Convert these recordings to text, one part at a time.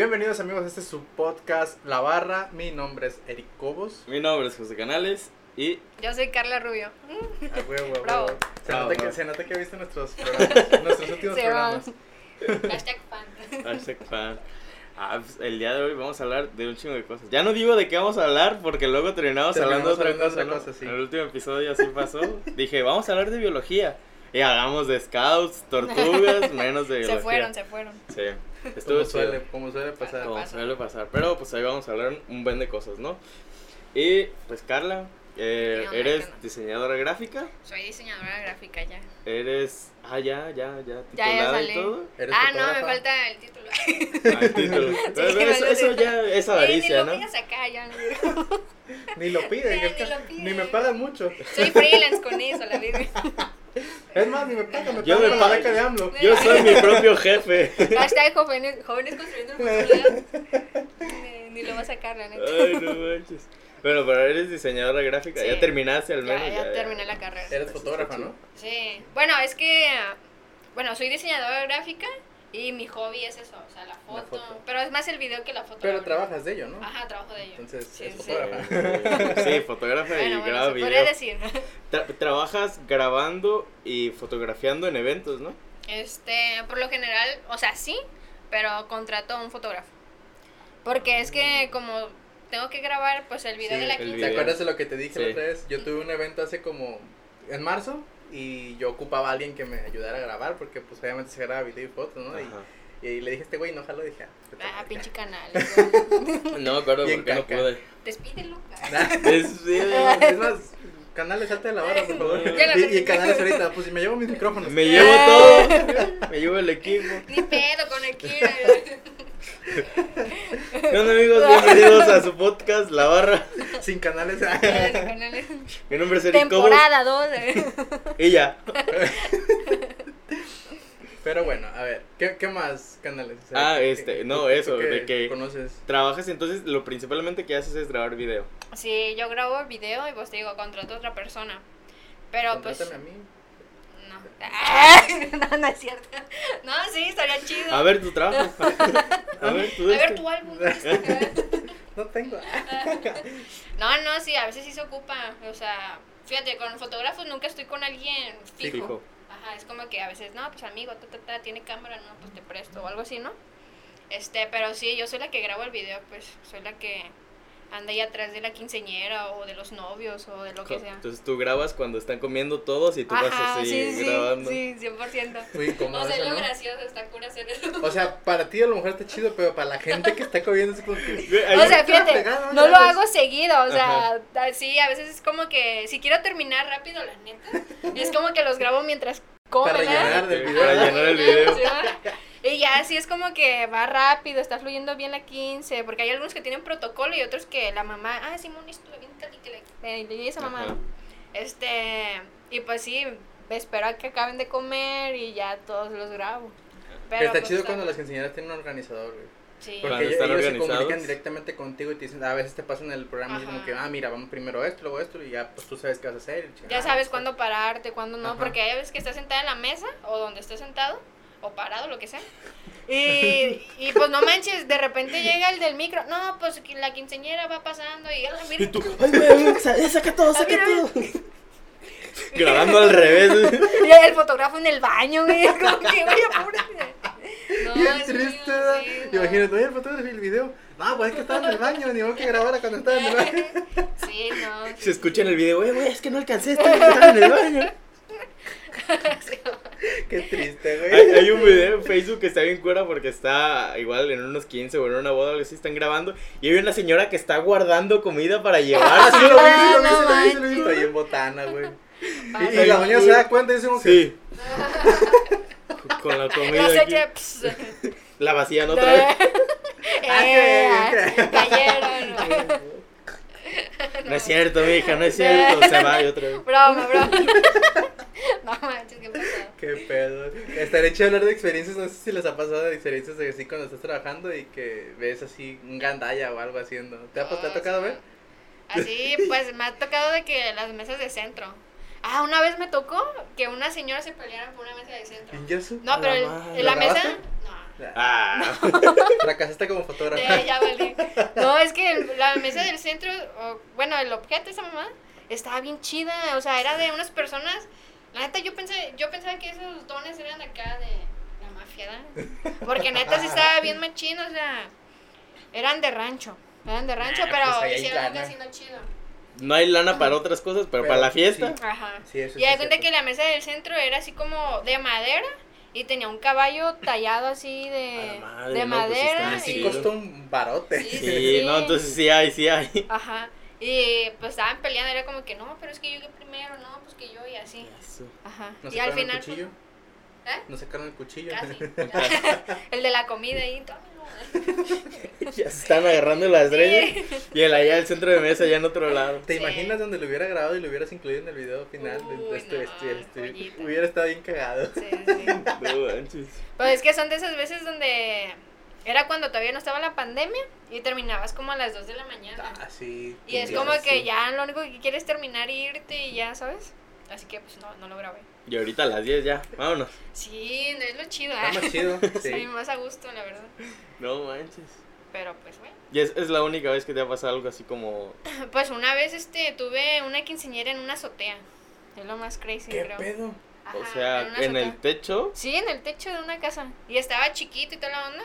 Bienvenidos amigos, este es su podcast La Barra. Mi nombre es Eric Cobos. Mi nombre es José Canales y Yo soy Carla Rubio. A huevo, a Bravo. huevo. Se, Bravo, nota que, bravo. se nota que viste nuestros programas, nuestros últimos Se va. programas. Hashtag fan. hashtag fan. Ah, pues, el día de hoy vamos a hablar de un chingo de cosas. Ya no digo de qué vamos a hablar porque luego terminamos hablando de otra Terminamos cosa. hablando de ¿no? cosa, sí. En el último episodio así pasó. Dije, vamos a hablar de biología. Y hablamos de scouts, tortugas, menos de biología. Se fueron, se fueron. Sí. Estuvo Como suele, como suele pasar. Como pasa. suele pasar. Pero pues ahí vamos a hablar un buen de cosas, ¿no? Y pues Carla, eh, ¿Qué onda, eres onda? diseñadora gráfica. Soy diseñadora gráfica ya. Eres. Ah, ya, ya, ya. Ya, ya Titulada y salí. todo. ¿Eres Ah, no, me fotógrafa? falta el título. Ah, el título. Pero eso, bueno, eso sí. ya es Ni- avaricia, ni ¿no? lo pidas acá, ya. no. Ni lo piden, Ni ni me pagan mucho. Soy freelance con eso, la vida. Es más, ni me pagan, me Yo pagan la beca de AMLO. Yo soy mi propio jefe. Hashtag jóvenes, jóvenes construyendo el futuro. Ni, ni lo va a sacar, la neta. Ay, no manches. Bueno, pero eres diseñadora gráfica. Sí. Ya terminaste al menos. Ya, ya terminé la carrera. Eres fotógrafa, ¿no? Sí. Bueno, es que. Bueno, soy diseñadora gráfica y mi hobby es eso, o sea, la foto. foto. Pero es más el video que la foto. Pero trabajas de ello, ¿no? Ajá, trabajo de ello. Entonces, Sí, es sí. fotógrafa. Sí, fotógrafa y Bueno, bueno, graba video. decir. Tra- trabajas grabando y fotografiando en eventos, ¿no? Este, por lo general, o sea, sí, pero contrato a un fotógrafo. Porque es que como tengo que grabar pues el video Sí, de la el quince. ¿Te acuerdas de lo que te dije Sí. la otra vez? Yo tuve un evento hace como en marzo y yo ocupaba a alguien que me ayudara a grabar porque pues obviamente se graba video y fotos, ¿no? Y, Ajá. y le dije a este güey, no jalo, dije, ah, Ah, pinche canal. No me acuerdo Bien por qué no pude. Despídelo. "Nah". Es, más, canales, salte de la barra, por favor. Y, y canales ahorita, pues si me llevo mis micrófonos. me llevo todo. Me llevo el equipo. Ni pedo con el Kira. ¿Qué onda, amigos? Bienvenidos a su podcast, La Barra. Sin canales. Canales. Mi nombre es Eric. Temporada 2. Y ya. Pero bueno, a ver, ¿qué, qué más canales? O sea, Ah, ¿qué- este, no, eso, tú de que- conoces? Trabajas entonces, lo principalmente que haces es grabar video. Sí, yo grabo video y pues te digo, contrato a otra persona. Pero pues. Contrátame a mí. No. no, es cierto. No, sí, estaría chido. A ver tu trabajo. A ver tu A ver este. tu álbum. No tengo. No, no, sí, a veces sí se ocupa. O sea, fíjate, con fotógrafos nunca estoy con alguien fijo. Fijo. Ajá, es como que a veces, no, pues amigo, ta, ta, ta, tiene cámara, no, pues te presto o algo así, ¿no? Este, pero sí, yo soy la que grabo el video, pues soy la que anda ahí atrás de la quinceñera o de los novios o de lo que sea. Entonces tú grabas cuando están comiendo todos y tú vas así sí, sí, grabando. sí, 100%. Muy incómodo O sea, lo ¿no? gracioso, está cura hacer eso. O sea, para ti a lo mejor está chido, pero para la gente que está comiendo es como que... O sea, fíjate, no lo ¿sabes? hago seguido, o sea, sí, a veces es como que si quiero terminar rápido, la neta, es como que los grabo mientras comen, Para rellenar del video. Para llenar el video. Y ya así es como que va rápido, está fluyendo bien la 15, porque hay algunos que tienen protocolo y otros que la mamá, ah, Simón, estuve bien caliente, le, le, le esa mamá. Ajá. Este, y pues sí, espero a que acaben de comer y ya todos los grabo. Pero está pues, chido cuando las quinceañeras tienen un organizador, güey. Sí. Porque ellos, ellos se comunican directamente contigo y te dicen, a veces te pasan el programa y Ajá. como que, ah, mira, vamos primero esto, luego esto, y ya pues tú sabes qué vas a hacer. y Ya sabes cuándo pararte, cuándo no, Ajá. porque hay veces que estás sentada en la mesa o donde estés sentado o parado, lo que sea. Y, y pues no manches, de repente llega el del micro, no, pues la quinceñera va pasando y, "Ah, mira, Y tú, ay, güey, güey, sa- saca todo, saca mira, todo. Grabando al revés. güey. y el fotógrafo en el baño, güey, como que, güey, apúrate. No, Bien triste, sí, ¿verdad? no. Imagínate, oye, el fotógrafo y el video. No, pues es que estaba en el baño, ni modo que grabara cuando estaba en el baño. Sí, no. Se escucha en el video, güey, güey, es que no alcancé, estaba en el baño. Qué triste, güey. Hay, hay un video en Facebook que está bien cura porque está igual en unos 15 o en una boda algo así, están grabando. Y hay una señora que está guardando comida para llevar. Ah, sí, lo vi, sí, lo vi, no lo vi, sí, lo vi. Está bien botana, güey. Y, la doña se da cuenta y dice. Sí. Con la comida aquí. La vacían otra vez. Ah, Eh, qué- cayeron. No es cierto, mija, no es cierto. Se va y otra vez. Broma, broma. No manches, qué pasada. Qué pedo. Chido hablar de experiencias, no sé si les ha pasado de experiencias de así cuando estás trabajando y que ves así un gandalla o algo haciendo. ¿Te ha, te ha Ah, tocado sí. ver? Así, pues me ha tocado de que las mesas de centro. Ah, una vez me tocó que una señora se peleara por una mesa de centro. ¿Y eso? No, pero la el- la ¿Lo mesa. No. Ah, Fracasaste como fotógrafo. Ya, ya valí. No, es que el- la mesa del centro, o, bueno, el objeto, esa mamá, estaba bien chida. O sea, era de unas personas. La neta, yo pensé, yo pensaba que esos dones eran acá de la mafia, ¿verdad? Porque neta sí estaba bien machín, o sea, eran de rancho. Eran de rancho, Ah, pero pues hicieron un casino chido. no hay lana para otras cosas, pero, Pero para la fiesta. sí. Ajá. Sí, eso Y sí hay cuenta que la mesa del centro era así como de madera y tenía un caballo tallado así A de, madre, de no, pues sí madera. bien Sí, y, costó un barote. Sí, Sí, no, entonces sí hay, sí hay. Ajá. Y pues estaban peleando, era como que no, pero es que yo llegué primero, no, pues que yo y así. Ajá. ¿No y al sacaron final. el cuchillo? pues, ¿Eh? ¿No sacaron el cuchillo? Casi. el de la comida ahí, tómalo. Ya se están agarrando las estrellas. Y el allá el centro de mesa, allá en otro lado. ¿Te Sí. imaginas donde lo hubiera grabado y lo hubieras incluido en el video final? Uy, Este- no, este- este- hubiera estado bien cagado. Sí, sí. No manches. Pues es que son de esas veces donde era cuando todavía no estaba la pandemia y terminabas como a las 2 de la mañana. Ah, sí. Y es como que ya lo único que quieres es terminar e irte y ya, ¿sabes? Así que pues no, no lo grabé. Y ahorita a las 10 ya, vámonos. Sí, es lo chido. Está ¿eh? más chido. Sí, Sí. más a gusto, la verdad. No manches. Pero pues bueno. Y es, es la única vez que te ha pasado algo así como. Pues una vez este tuve una quinceañera en una azotea. Es lo más crazy, ¿Qué creo. pedo? Ajá, o sea, en el techo. Sí, en el techo de una casa. Y estaba chiquito y toda la onda.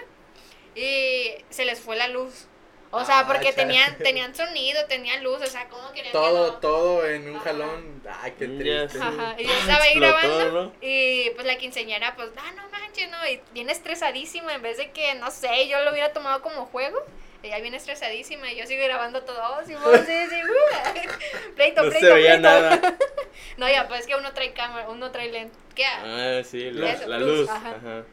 Y se les fue la luz. O sea, Ah, porque chale. tenían, tenían sonido, tenían luz, o sea, ¿cómo querían que Todo, no? todo en un Ajá. jalón. Ay, qué triste. Ajá, y yo estaba ahí Explotó, grabando ¿no? y pues la quinceañera pues, ah, no manches, no, y bien estresadísima en vez de que, no sé, yo lo hubiera tomado como juego. Ella bien estresadísima y yo sigo grabando todo, oh, sí, vos, sí, sí, uh, pleito, No pleito, se veía pleito. nada. No, ya, pues es que uno trae cámara, uno trae lente. ¿Qué? Ah, sí, la, luz, luz. ajá. Ajá.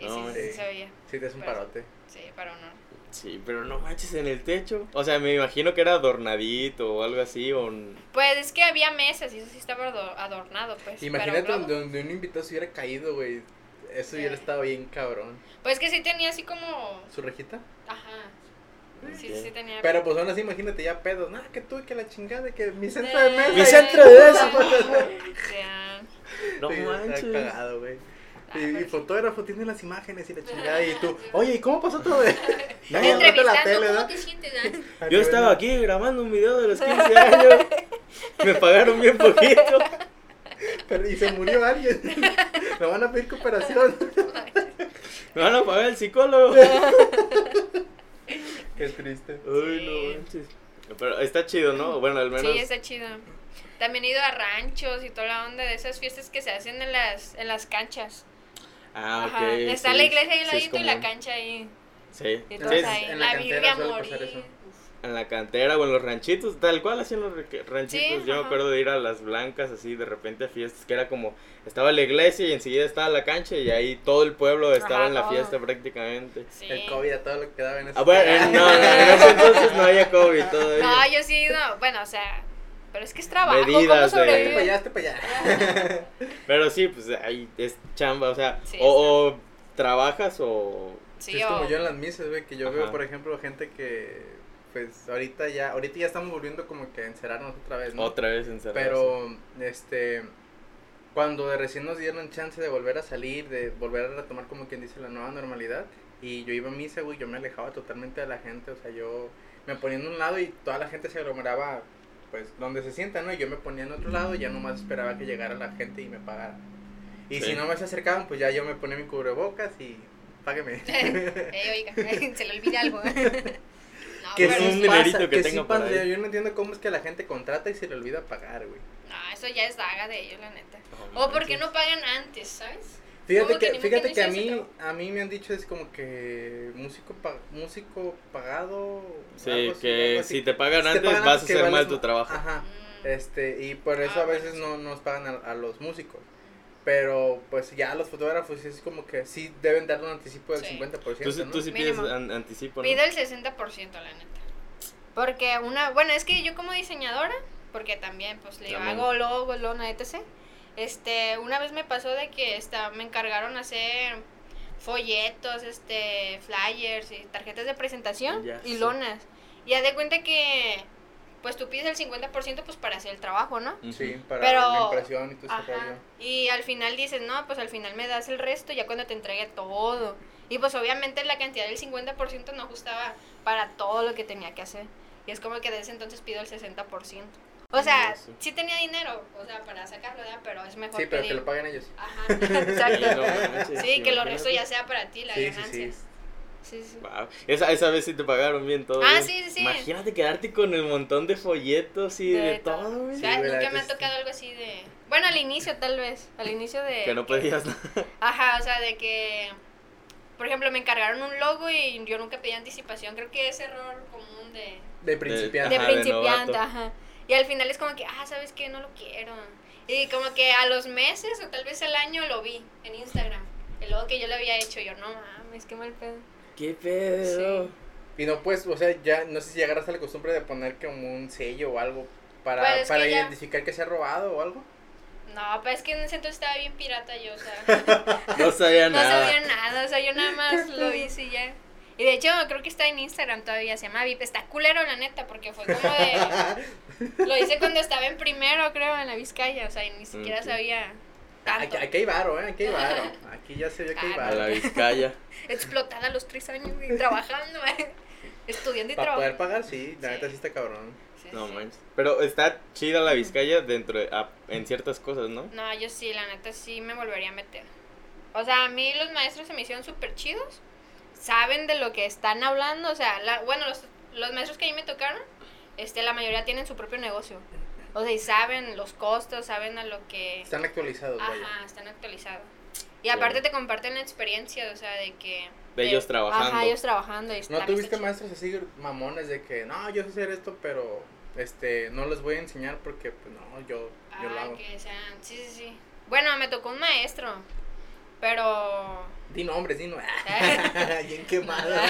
y no, sí, sí, sí. se veía. Sí, te es un Pero- parote. Sí, pero no. Sí, pero no manches en el techo. O sea, me imagino que era adornadito o algo así. O un- Pues es que había mesas y eso sí estaba ador- adornado, pues. Imagínate pero donde, un invitado se hubiera caído, güey. Eso hubiera Sí. estado bien cabrón. Pues que sí tenía así como. ¿Su rejita? Ajá. Sí, Ok. sí, sí tenía. Pero pues aún así, imagínate ya pedos. Nah, que tú, que la chingada, que mi centro Eh, de mesa. Mi centro de mesa. No está manches. cagado, güey. Ah, Y, y fotógrafo tiene las imágenes y la chingada. Y tú, oye, ¿y cómo pasó todo? de- No, la entrevistando, tele, ¿cómo ¿verdad? te sientes? ah? Yo estaba aquí grabando un video de los 15 años. Me pagaron bien poquito. Pero, y se murió alguien. Me van a pedir cooperación. Me van a pagar el psicólogo. Qué triste. Uy, Sí. no manches. Pero está chido, ¿no? Bueno, al menos. Sí, está chido. También he ido a ranchos y toda la onda de esas fiestas que se hacen en las, en las canchas. Ah, ok. Ajá. Está sí, la iglesia ahí al sí ladito y la cancha ahí. Sí. Ahí. en En la Biblia morir. En la cantera o en los ranchitos, tal cual hacían los re- ranchitos. Sí, Yo me acuerdo de ir a las blancas así de repente a fiestas que era como estaba la iglesia y enseguida estaba la cancha y ahí todo el pueblo estaba Ajá, en la todo. fiesta prácticamente. Sí. El COVID a todo lo que daba en ese Ah, bueno, en, no, no, en ese entonces no había COVID todavía. No, yo sí ido. Bueno, o sea. Pero es que es trabajo. Medidas ¿Cómo de- Este para allá, este para allá. Pero sí, pues ahí es chamba, o sea, Sí, o, o trabajas o... Sí, es o- como yo en las misas, güey, que yo Ajá. veo, por ejemplo, gente que, pues, ahorita ya, ahorita ya estamos volviendo como que a encerrarnos otra vez, ¿no? Otra vez encerrado. Pero, este, cuando de recién nos dieron chance de volver a salir, de volver a retomar como quien dice la nueva normalidad, y yo iba a misa, güey, yo me alejaba totalmente de la gente, o sea, yo me ponía en un lado y toda la gente se aglomeraba, pues, donde se sienta, ¿no? Y yo me ponía en otro lado y ya nomás esperaba que llegara la gente y me pagara. Y Sí. si no me se acercaban, pues ya yo me ponía mi cubrebocas y págueme. Ey, oiga, se le olvida algo. no, que es un dinerito pasa, que sí pasa, ahí. Yo no entiendo cómo es que la gente contrata y se le olvida pagar, güey. no, eso ya es daga de ellos, la neta. No O porque no pagan antes, ¿sabes? Fíjate que fíjate que a mí, a mí me han dicho es como que músico pa- músico pagado. Sí, algo así, que algo si te pagan Si te antes pagan vas a hacer mal tu trabajo. Ajá. Mm, Este, y por eso Ah, a veces no nos pagan a, a los músicos. Pero pues ya los fotógrafos es como que sí deben darle un anticipo del Sí. 50%. Tú, sí- ¿no? tú sí pides an- anticipo, ¿no? Pido el 60%, la neta. Porque una, bueno, es que yo como diseñadora, porque también pues le También. hago logos, lona, etc. Este, una vez me pasó de que esta, me encargaron hacer folletos, este, flyers y tarjetas de presentación Ya y lonas. Y haz de cuenta que pues tú pides el 50% pues para hacer el trabajo, ¿no? Sí, para Pero- la impresión y todo ese Ajá. rollo. Y al final dices, no, pues al final me das el resto ya cuando te entregue todo. Y pues obviamente la cantidad del 50% no ajustaba para todo lo que tenía que hacer. Y es como que desde ese entonces pido el 60%. O sea, Sí, sí. tenía dinero, o sea, para sacarlo, ¿verdad? Pero es mejor Sí, pero que pedir. lo paguen ellos. Ajá, exacto. Sí, que lo resto ya sea para ti, la Sí, sí, ganancia. sí. Sí, sí. Wow. Esa, esa vez sí te pagaron bien todo. Ah, bien. sí, sí, sí. Imagínate quedarte con el montón de folletos y de, De todo, todo. O sea, Sí, nunca me ha sí. tocado algo así de... Bueno, al inicio tal vez, al inicio de... Que no podías nada. Ajá, o sea, de que... Por ejemplo, me encargaron un logo y yo nunca pedí anticipación. Creo que es error común de, De principiante. de Ajá, de principiante, novato. ajá. Y al final es como que, ah, ¿sabes qué? No lo quiero. Y como que a los meses o tal vez al año lo vi en Instagram. El logo que yo le había hecho, yo, no mames, qué mal pedo. ¿Qué pedo? Y no pues, o sea, ya no sé si llegarás a la costumbre de poner como un sello o algo para, Pues es para que ya- identificar que se ha robado o algo. No, pues es que en ese entonces estaba bien pirata yo, o sea... No sabía No nada. sabía nada, o sea, yo nada más lo hice y ya. Y de hecho, creo que está en Instagram todavía, se llama VIP. Está culero, la neta, porque fue como de. Lo hice cuando estaba en primero, creo, en la Vizcaya, o sea, y ni siquiera sabía Aquí, tanto. aquí hay varo, ¿eh? Aquí hay varo. Aquí ya se ve que hay Ah, A la varo. Vizcaya. Explotada a los tres años y trabajando, eh, estudiando y Para poder trabajando. pagar, sí, la Sí. neta sí está cabrón. Sí, No sí. manches. Pero está chida la Vizcaya dentro de, ah, en ciertas cosas, ¿no? No, yo sí, la neta sí me volvería a meter. O sea, a mí los maestros se me hicieron súper chidos. Saben de lo que están hablando. O sea, la, bueno, los, los maestros que a mí me tocaron, este, la mayoría tienen su propio negocio. O sea, y saben los costos, saben a lo que... Están actualizados, vaya. Ajá, están actualizados. Y aparte te comparten la experiencia, o sea, de que... De ellos trabajando. Ajá, ellos trabajando. y ¿No tuviste maestros así mamones de que, no, yo sé hacer esto, pero este no les voy a enseñar porque, pues no, yo, yo lo Ah, hago? que sean... Sí, sí, sí. Bueno, me tocó un maestro, pero... Di nombres, di nombres. Bien quemada.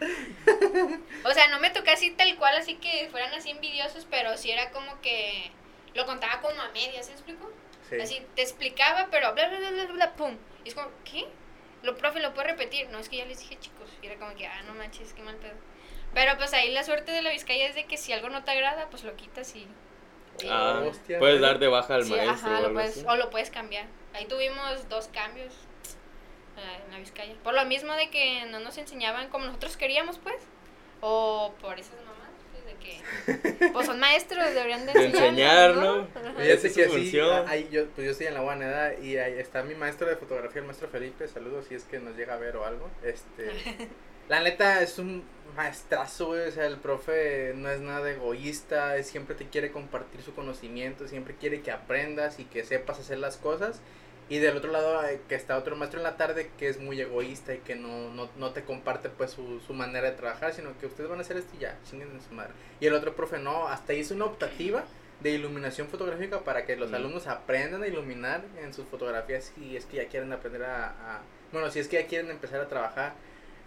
O sea, no me tocó así tal cual, así que fueran así envidiosos, pero sí era como que lo contaba como a medias, ¿se explico? Sí. Así te explicaba, pero bla, bla, bla, bla, bla, pum. Y es como, ¿qué? Lo profe, ¿lo puede repetir? No, es que ya les dije, chicos. Y era como que, ah, no manches, qué mal pedo. Pero pues ahí la suerte de la Vizcaya es de que si algo no te agrada, pues lo quitas y... Ah, Hostia, puedes dar de baja al Sí, maestro ajá, o lo puedes, o lo puedes cambiar. Ahí tuvimos dos cambios eh, en la Vizcaya. Por lo mismo de que no nos enseñaban como nosotros queríamos, pues. O por esas mamás, pues, de que... Pues son maestros, deberían de enseñar, ¿no? que así, ahí yo, pues yo estoy en la UANEDA y ahí está mi maestro de fotografía, el maestro Felipe, saludos si es que nos llega a ver o algo. Este, la neta es un maestrazo, güey, o sea, el profe no es nada egoísta, es- siempre te quiere compartir su conocimiento, siempre quiere que aprendas y que sepas hacer las cosas. Y del otro lado eh, que está otro maestro en la tarde que es muy egoísta y que no, no, no te comparte pues su, su manera de trabajar, sino que ustedes van a hacer esto y ya, chinguen en su madre. Y el otro profe no, hasta hizo una optativa de iluminación fotográfica para que los alumnos aprendan a iluminar en sus fotografías si es que ya quieren aprender a, a- bueno, si es que ya quieren empezar a trabajar.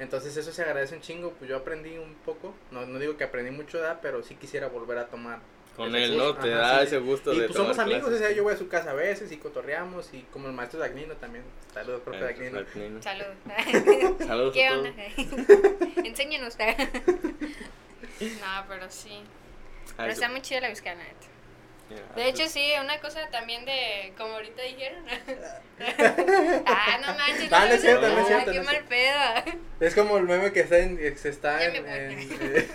Entonces eso se agradece un chingo, pues yo aprendí un poco, no, no digo que aprendí mucho, ¿verdad? pero sí quisiera volver a tomar. Con él, ¿no? Te Ajá, da sí. ese gusto Y de pues somos amigos, o clases. sea, yo voy a su casa a veces y cotorreamos y como el maestro Dagnino también. Saludos, profe Dagnino. Dagnino. Salud. Saludos ¿Qué onda? Enséñenos. no, pero sí. Pero está muy chida la Vizcaya, la neta. Ya, De hecho, pues, sí, una cosa también de, como ahorita dijeron. ah, no manches. Ah, no es cierto, no es Ah, cierto, Qué no mal pedo. Es como el meme que está en, que se está en, eh,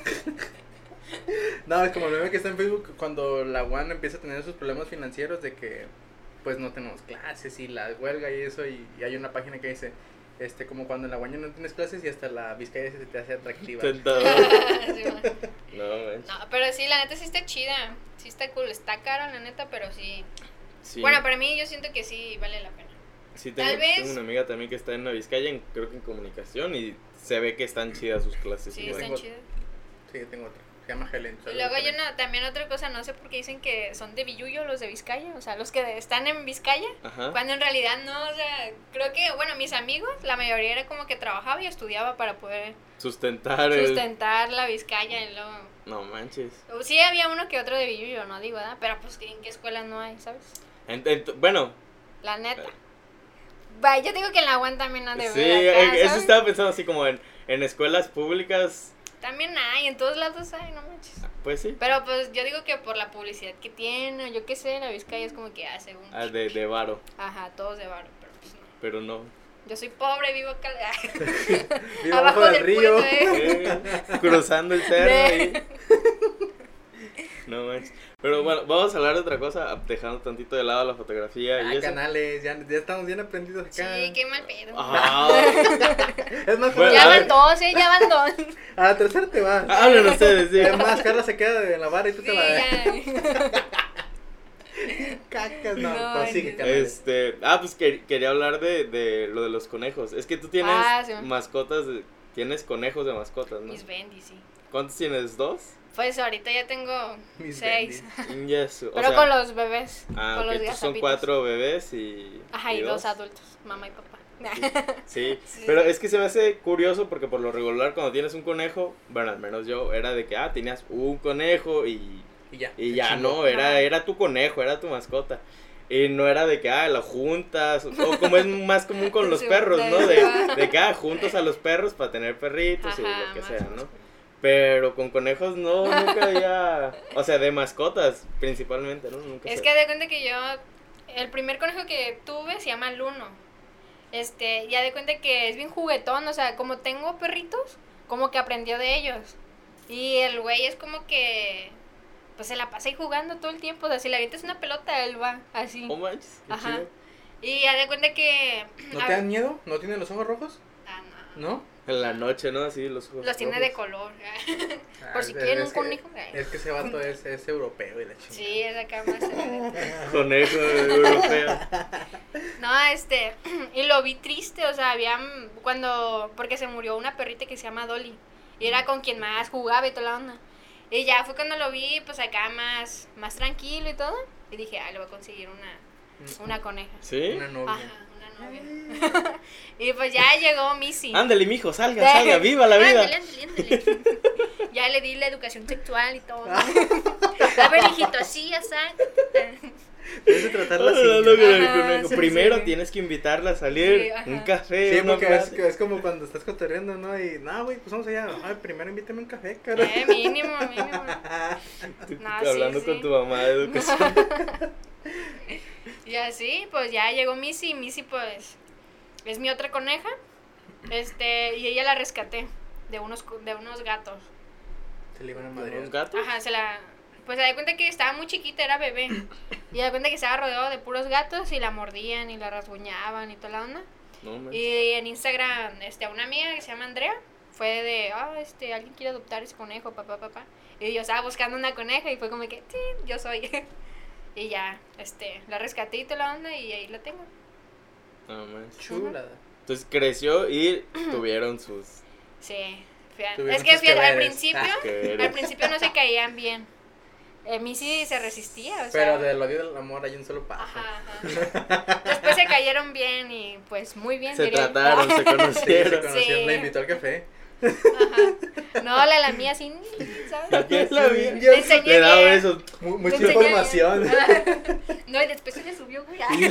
no, es como el meme que está en Facebook cuando la UAN empieza a tener sus problemas financieros de que pues no tenemos clases y la huelga y eso y, y hay una página que dice este como cuando en la ya no tienes clases y hasta la Vizcaya se te hace atractiva. Tentador. Sí, man. No, manches. no, pero sí, la neta sí está chida. Sí está cool. Está caro, la neta, pero sí. Sí. Bueno, para mí yo siento que sí vale la pena. Sí, tengo, Tal vez- tengo una amiga también que está en la Vizcaya, en- creo que en comunicación, y se ve que están chidas sus clases. Sí, igual. están chidas. Sí, tengo otra. Se llama Helen. Y luego hay Helen. una, también otra cosa, no sé por qué dicen que son de Villuyo los de Vizcaya, o sea, los que están en Vizcaya, Ajá. cuando en realidad no, o sea, creo que, bueno, mis amigos, la mayoría era como que trabajaba y estudiaba para poder Sustentar el... sustentar la Vizcaya y luego... No manches. Sí había uno que otro de Villuyo, no digo, ¿verdad? Pero pues en qué escuela no hay, ¿sabes? Ent- ent- bueno, La neta. Vaya, yo digo que en la UAN también han de sí, acá, eh, eso estaba pensando así como en, en escuelas públicas, También hay, en todos lados hay, no manches. pues sí, Pero pues yo digo que por la publicidad que tiene, yo qué sé, la Vizcaya es como que hace un... ah, de, de varo, Ajá, todos de varo, pero pues no. pero no. Yo soy pobre, vivo acá. Vivo abajo del río. ¿eh? Eh, cruzando el cerro ahí. No manches. Pero bueno, vamos a hablar de otra cosa, dejando tantito de lado la fotografía Ah, y eso. canales, ya, ya estamos bien aprendidos acá. Sí, qué mal pedo. Ah, Es más, Bueno, ya van dos, ¿eh? Ya van dos. a la tercera te vas. hablen ustedes, sí. Es más, Carla se queda en la barra y tú Sí, te vas. ya. Cacas, no, No, pues sigue, no. canales. Este, ah, pues que- quería hablar de, de lo de los conejos. Es que tú tienes Ah, sí. mascotas, de- tienes conejos de mascotas, ¿no? Mis bendis, sí. ¿Cuántos tienes? ¿Dos? Pues ahorita ya tengo Mis seis. Yes, o Pero sea, con los bebés. ah, con ok, los entonces son cuatro bebés y. Ajá, y dos adultos, mamá y papá. Sí, Sí. pero es que se me hace curioso porque por lo regular cuando tienes un conejo, bueno, al menos yo, era de que, ah, tenías un conejo y, Y ya. y ya chingó. no, era, era tu conejo, era tu mascota. Y no era de que, ah, lo juntas, o como es más común con los perros, de- ¿no? De, de que, ah, juntos a los perros para tener perritos y Ajá, lo que sea. ¿no? Pero con conejos no, nunca había, o sea, de mascotas principalmente, ¿no? Nunca Es se- que de cuenta que yo, el primer conejo que tuve se llama Luno. Este, ya de cuenta que es bien juguetón, o sea, como tengo perritos, como que aprendió de ellos. Y el güey es como que, pues se la pasa ahí jugando todo el tiempo, o sea, si le avientas una pelota, él va así. Oh, manches, qué Ajá. chido. Y ya de cuenta que... ¿No te dan miedo? ¿No tienen los ojos rojos? Ah, no. ¿No? En la noche, ¿no? Así los ojos Los tiene de color. Ah, Por si es- quieren es un que- conejo. Es que ese vato es, es europeo y la chingada. Sí, es acá más... Conejo europeo. No, este, y lo vi triste, o sea, había, mm, cuando, porque se murió una perrita que se llama Dolly, y era con quien más jugaba y toda la onda. Y ya fue cuando lo vi, pues acá más, más tranquilo y todo, y dije, ah, le voy a conseguir una, una coneja. ¿Sí? Una novia. Ajá. y pues ya llegó Missy. Ándale, mijo, salga, salga, viva la vida. Ándale, ándale, ándale. ya le di la educación sexual y todo. a ver, hijito, así, ya Debes de tratarla sí, Primero sí. tienes que invitarla a salir, Sí, un café, Sí, una porque es, es como cuando estás cotorreando, ¿no? Y, no, güey, pues vamos allá. Ay, primero invítame un café, cara. Eh, mínimo, mínimo. Tú- No, hablando sí, con sí. tu mamá de educación. Y así, pues ya llegó Missy, Missy pues es mi otra coneja. Este, y ella la rescaté de unos de unos gatos. Se le iban a ¿Un madrear. gato? Ajá, se la pues se da cuenta que estaba muy chiquita, era bebé. Y se da cuenta que estaba rodeado de puros gatos y la mordían y la rasguñaban y toda la onda. No. Y en Instagram, este, a una amiga que se llama Andrea, fue de, ah, este, alguien quiere adoptar ese conejo, papá, papá. Y yo estaba buscando una coneja y fue como que, sí, yo soy. y ya, este, la rescaté y toda la onda y ahí la tengo. No, man. Chulada. Entonces creció y tuvieron sus. Sí, Es que al que veres. principio, Ah, al principio no se caían bien. Eh, Missy se resistía, o sea. Pero del odio del amor hay un solo paso. Ajá, ajá. Después se cayeron bien y pues muy bien. Se diría trataron, se Sí, se conocieron. conocieron, Sí. la invitó al café. Ajá. No, la la mía sí, ¿sabes? ¿Quién la vio? Yo- Le enseñé Le daba besos. Mucha información. No, y después se le subió, güey. Y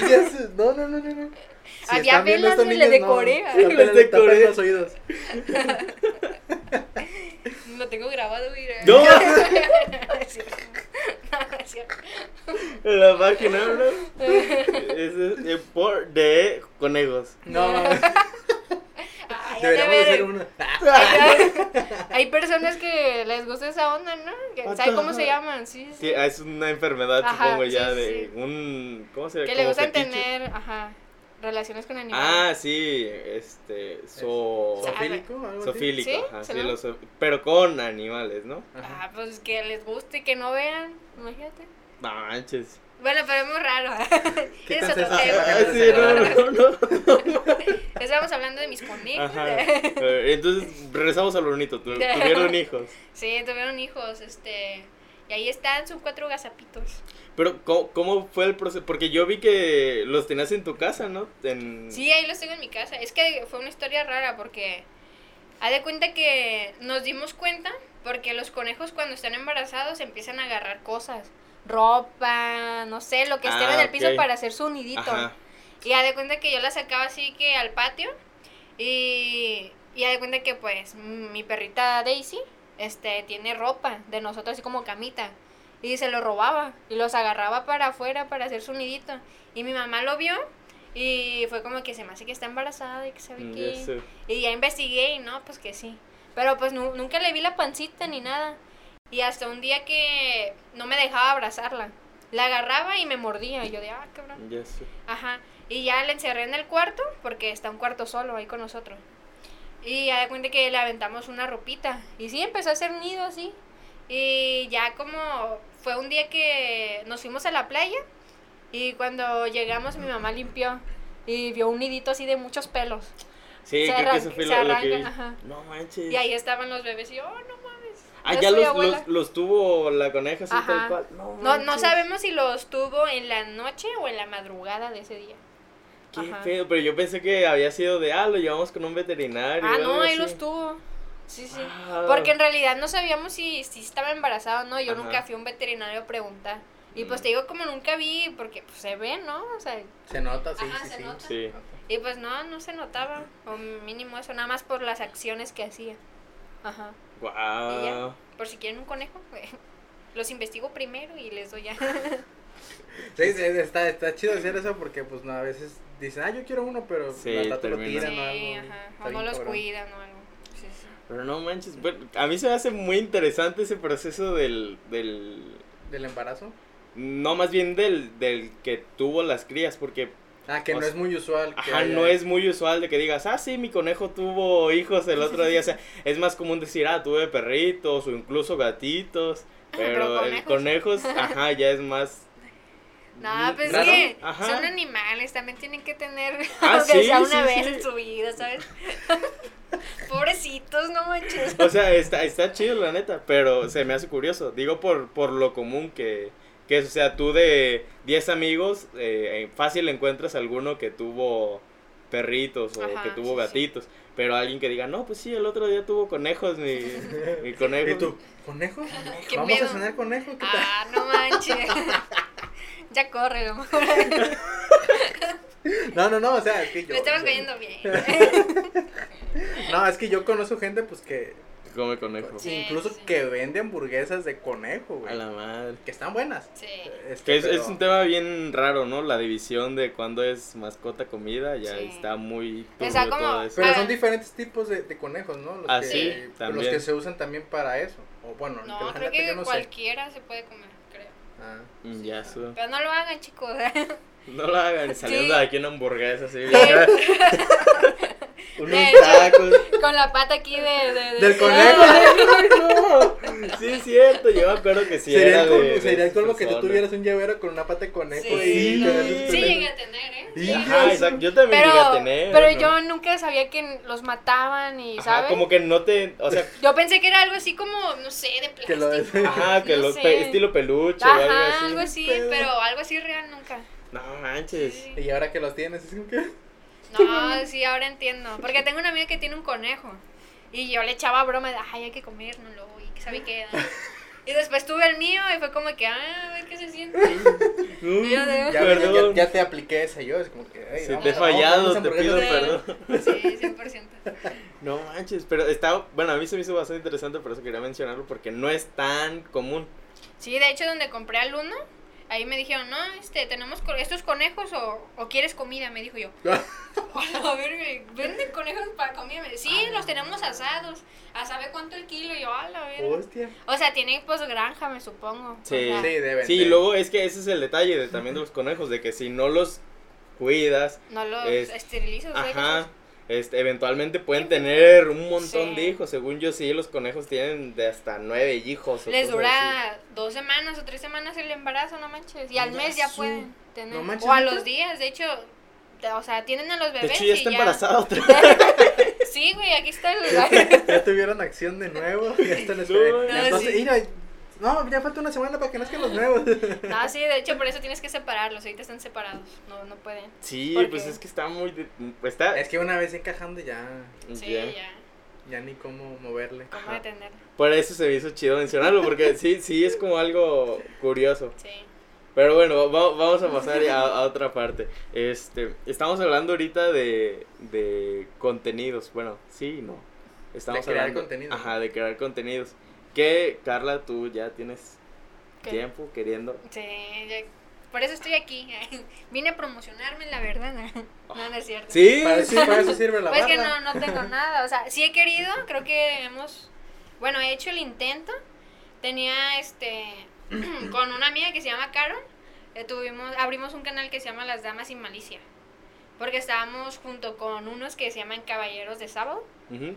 No, no, no, no. no. Si Había velas, güey, le no, decoré. tapen- Les decoré. los oídos. Lo tengo grabado, güey. No. Es cierto. No, es cierto. En la página, ¿no? Es de, por- de conejos. No, mames. Deberíamos hacer una. Hay, personas que les gusta esa onda, ¿no? Que- What ¿Sabe the cómo se llaman? Sí, sí. Que es una enfermedad, Ajá, supongo ya, sí, de sí. un. ¿Cómo se llama? Que le gustan tener, ajá, relaciones con animales. Ah, sí, este. So. ¿Sofílico? Sofílico, ¿Sí? ajá, ¿Se sí, los so- pero con animales, ¿no? Ajá. Ah, pues que les guste y que no vean, imagínate. No manches. Bueno, pero es muy raro. ¿Qué es otro tema. Ah, sí, no, no, no. Estamos hablando de mis conejos. Eh, Entonces, regresamos a lo bonito. tu- Tuvieron hijos. Sí, tuvieron hijos, este... Y ahí están sus cuatro gazapitos. Pero, ¿cómo, cómo fue el proceso? Porque yo vi que los tenías en tu casa, ¿no? En... Sí, ahí los tengo en mi casa. Es que fue una historia rara porque... Haz de cuenta que nos dimos cuenta porque los conejos cuando están embarazados empiezan a agarrar cosas. Ropa, no sé, lo que esté Ah, en el piso ok. para hacer su nidito. Ajá. Y haz de cuenta que yo la sacaba así que al patio. Y, y haz de cuenta que pues mi perrita Daisy este, tiene ropa de nosotros así como camita. Y se lo robaba. Y los agarraba para afuera para hacer su nidito. Y mi mamá lo vio. Y fue como que se me hace que está embarazada y que sabe Mm, qué. Y ya investigué y no, pues que sí. Pero pues nu- nunca le vi la pancita ni nada. Y hasta un día que no me dejaba abrazarla. La agarraba y me mordía. Y yo de, ah, cabrón. Ajá. Y ya la encerré en el cuarto, porque está un cuarto solo ahí con nosotros. Y ya de cuenta que le aventamos una ropita. Y sí, empezó a hacer un nido así. Y ya como fue un día que nos fuimos a la playa. Y cuando llegamos mi mamá limpió. Y vio un nidito así de muchos pelos. Sí, Se creo que eso fue se lo, lo que ajá. No manches. Y ahí estaban los bebés. Y yo, oh, no mames. Ah, ya los, abuela". los, los tuvo la coneja así Ajá. tal cual. No, No, sabemos si los tuvo en la noche o en la madrugada de ese día. Qué Ajá. pedo, pero yo pensé que había sido de, ah, lo llevamos con un veterinario. Ah, no, ahí así. los tuvo. Sí, sí. Ah. Porque en realidad no sabíamos si, si estaba embarazada o no. Yo Ajá. nunca fui a un veterinario a preguntar. Y pues Mm. te digo, como nunca vi, porque pues, se ve, ¿no? O sea, Se nota, sí, Ajá, sí, se sí. nota. Sí. y pues no, no se notaba. O mínimo eso, nada más por las acciones que hacía. Ajá. Y ya. Por si quieren un conejo, los investigo primero y les doy ya. Sí, sí, está, está chido hacer eso porque pues no, a veces dicen, ah, yo quiero uno, pero Sí, rato lo tiran sí, o algo. ajá. O no los cuidan o algo. Sí, sí. Pero no manches, bueno, a mí se me hace muy interesante ese proceso del, del, ¿Del embarazo? no más bien del, del que tuvo las crías, porque, Ah, que O no sea, es muy usual. que ajá, haya- no es muy usual de que digas, ah, sí, mi conejo tuvo hijos el otro día, o sea, es más común decir, ah, tuve perritos o incluso gatitos, pero, Pero el conejos, ajá, ya es más... No, pues raro. es que Ajá. son animales, también tienen que tener, Ah, aunque sí, sea una sí, vez sí. en su vida, ¿sabes? Pobrecitos, no manches. O sea, está, está chido la neta, pero se me hace curioso. Digo por, por lo común que, que es, o sea, tú de 10 amigos, eh, fácil encuentras alguno que tuvo perritos o Ajá, que tuvo sí, sí. gatitos. Pero alguien que diga, no, pues sí, el otro día tuvo conejos, mi, mi conejo. ¿Y tú? ¿Conejo? ¿Qué ¿Vamos pedo? a cenar conejo? ¿Qué tal? Ah, no manches. Ya corre, lo mejor. No, no, no, o sea, es que yo... Me estabas o sea, cayendo bien. No, es que yo conozco gente, pues, que... Come conejo. Sí, incluso sí. que vende hamburguesas de conejo, A la madre. Que están buenas. Sí. Este, Que es, pero- es un tema bien raro, ¿no? La división de cuándo es mascota comida, ya Sí. está muy O sea, turbio como- todo eso. Pero son diferentes tipos de, de conejos, ¿no? Los Ah, que, sí, Los también. que se usan también para eso. O bueno, que No, la creo que no sé. cualquiera se puede comer. Ah. Ya su- Pero no lo hagan, chicos. No lo hagan saliendo Sí. de aquí una hamburguesa así. Unos De hecho. tacos. Con la pata aquí de... de- de- Del conejo. Ay, no. Sí, es cierto. Yo me acuerdo que sí sería era el colmo, de. de sería el colmo esas que tú tuvieras un llavero con una pata de conejo Sí, y Sí. con esos sí llegué a tener, ¿eh? Y Ajá, exacto. Yo también Pero, llegué a tener. pero ¿no? yo nunca sabía que los mataban y, Ajá, ¿sabes? como que no te. O sea, Yo pensé que era algo así como, no sé, de plástico. Que lo- ajá, que No pe- estilo peluche o algo Ajá, así. algo así, pero algo así real nunca. No manches. Sí. Y ahora que los tienes, es como que... No, sí, ahora entiendo. Porque tengo una amiga que tiene un conejo. Y yo le echaba broma de, ay, hay que comérnoslo. Y que sabe qué. Y después tuve el mío y fue como que, ah, a ver qué se siente. Ya de- Ya, ya, ya, ya te apliqué esa yo, es como que... ay, Si vamos te he fallado, te pido perdón. Sí, 100%. No manches, pero está, bueno, a mí se me hizo bastante interesante, por eso quería mencionarlo, porque no es tan común. Sí, de hecho, donde compré al uno, ahí me dijeron, no, este, tenemos co- estos conejos o, o quieres comida, me dijo yo. A ver, ¿venden conejos para comida? Me dice, sí, los tenemos asados. ¿A sabe cuánto el kilo? Y yo, a la verga. Hostia. O sea, tienen pues granja, me supongo. Sí. O sea, Sí, deben. Sí, de- luego es que ese es el detalle de, también de los conejos, de que si no los cuidas, No los Es- esterilizas. ¿sabes? ajá, este, eventualmente pueden tener un montón Sí. de hijos. Según yo, sí, los conejos tienen de hasta nueve hijos. o Les dura dos semanas o tres semanas el embarazo, no manches. Y al Ya mes ya su- pueden tener. No manches, o a los días, de hecho. O sea, tienen a los así. De bebés. hecho, ya está embarazada otra vez. sí, güey, aquí está el. Ya tuvieron acción de nuevo. Ya están No, esperando. no, Entonces, sí. mira, no, ya falta una semana para que nazcan los nuevos. no, sí, de hecho, por eso tienes que separarlos. Ahorita están separados. No, no pueden. Sí, ¿Por pues qué? es que está muy... de- Está... Es que una vez encajando ya, Sí, ya. ya. ya ni cómo moverle. ¿Cómo Ajá. detenerlo? Por eso se me hizo chido mencionarlo, porque sí, sí es como algo curioso. Sí. Pero bueno, va- vamos a pasar a, a otra parte. Este, estamos hablando ahorita de, de contenidos. Bueno, sí y no. Estamos De crear hablando, contenidos. Ajá, de crear contenidos. Que, Carla, tú ya tienes ¿Qué? tiempo queriendo. Sí, ya- por eso estoy aquí. Vine a promocionarme, la verdad. No, no es cierto. Sí, Para sí. eso, para eso sirve la Pues que barra. no, no tengo nada. O sea, sí he querido, creo que hemos. Bueno, he hecho el intento. Tenía este. con una amiga que se llama Carol. eh, tuvimos, abrimos un canal que se llama Las Damas sin Malicia. Porque estábamos junto con unos que se llaman Caballeros de Sábado.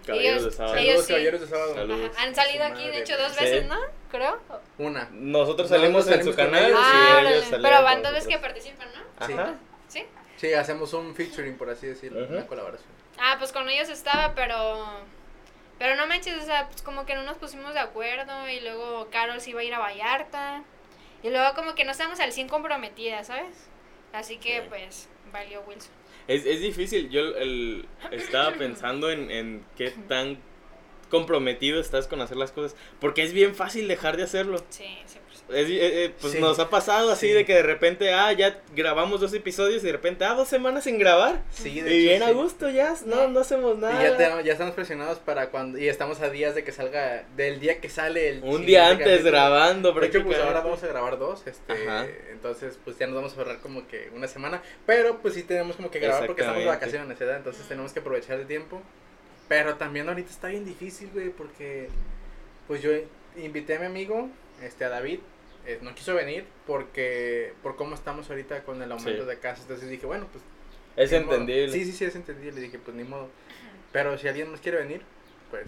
Caballeros de sábado. ellos Saludos, sí. caballeros de sábado. Saludos. Han salido aquí, de hecho, dos sí. veces, ¿no? Creo. Una. Nosotros Nosotros salimos en su canal ellos. y Ah, ellos salieron Pero van dos veces que participan, ¿no? Ajá. ¿Sí? Sí, hacemos un featuring, por así decirlo, una colaboración. Ah, pues con ellos estaba, pero. Pero no manches, o sea, pues como que no nos pusimos de acuerdo. Y luego Carol se iba a ir a Vallarta. Y luego como que no estábamos al 100 comprometidas, ¿sabes? Así que Sí. pues valió Wilson. Es, es difícil, yo el, estaba pensando en, en qué tan comprometido estás con hacer las cosas, porque es bien fácil dejar de hacerlo. Sí, 100%. Es, eh, eh, pues Sí. nos ha pasado así Sí. de que de repente, ah, ya grabamos dos episodios y de repente, ah, dos semanas sin grabar. Sí, Y de hecho, bien a gusto ya, no, no hacemos Y nada. ya, te- ya estamos presionados para cuando. Y estamos a días de que salga. Del día que sale el. Un día antes capítulo. grabando, De hecho, pues ahora vamos a grabar dos. Este, Ajá. entonces, pues ya nos vamos a ahorrar como que una semana. Pero pues sí tenemos como que grabar porque estamos de vacaciones, ¿verdad? Entonces tenemos que aprovechar el tiempo. Pero también ahorita está bien difícil, güey, porque pues yo invité a mi amigo, este, a David. Eh, no quiso venir porque por cómo estamos ahorita con el aumento Sí. de casas. Entonces dije, bueno, pues Es modo. entendible. Sí, sí, sí, es entendible. Le dije, pues ni modo. Pero si alguien más quiere venir, pues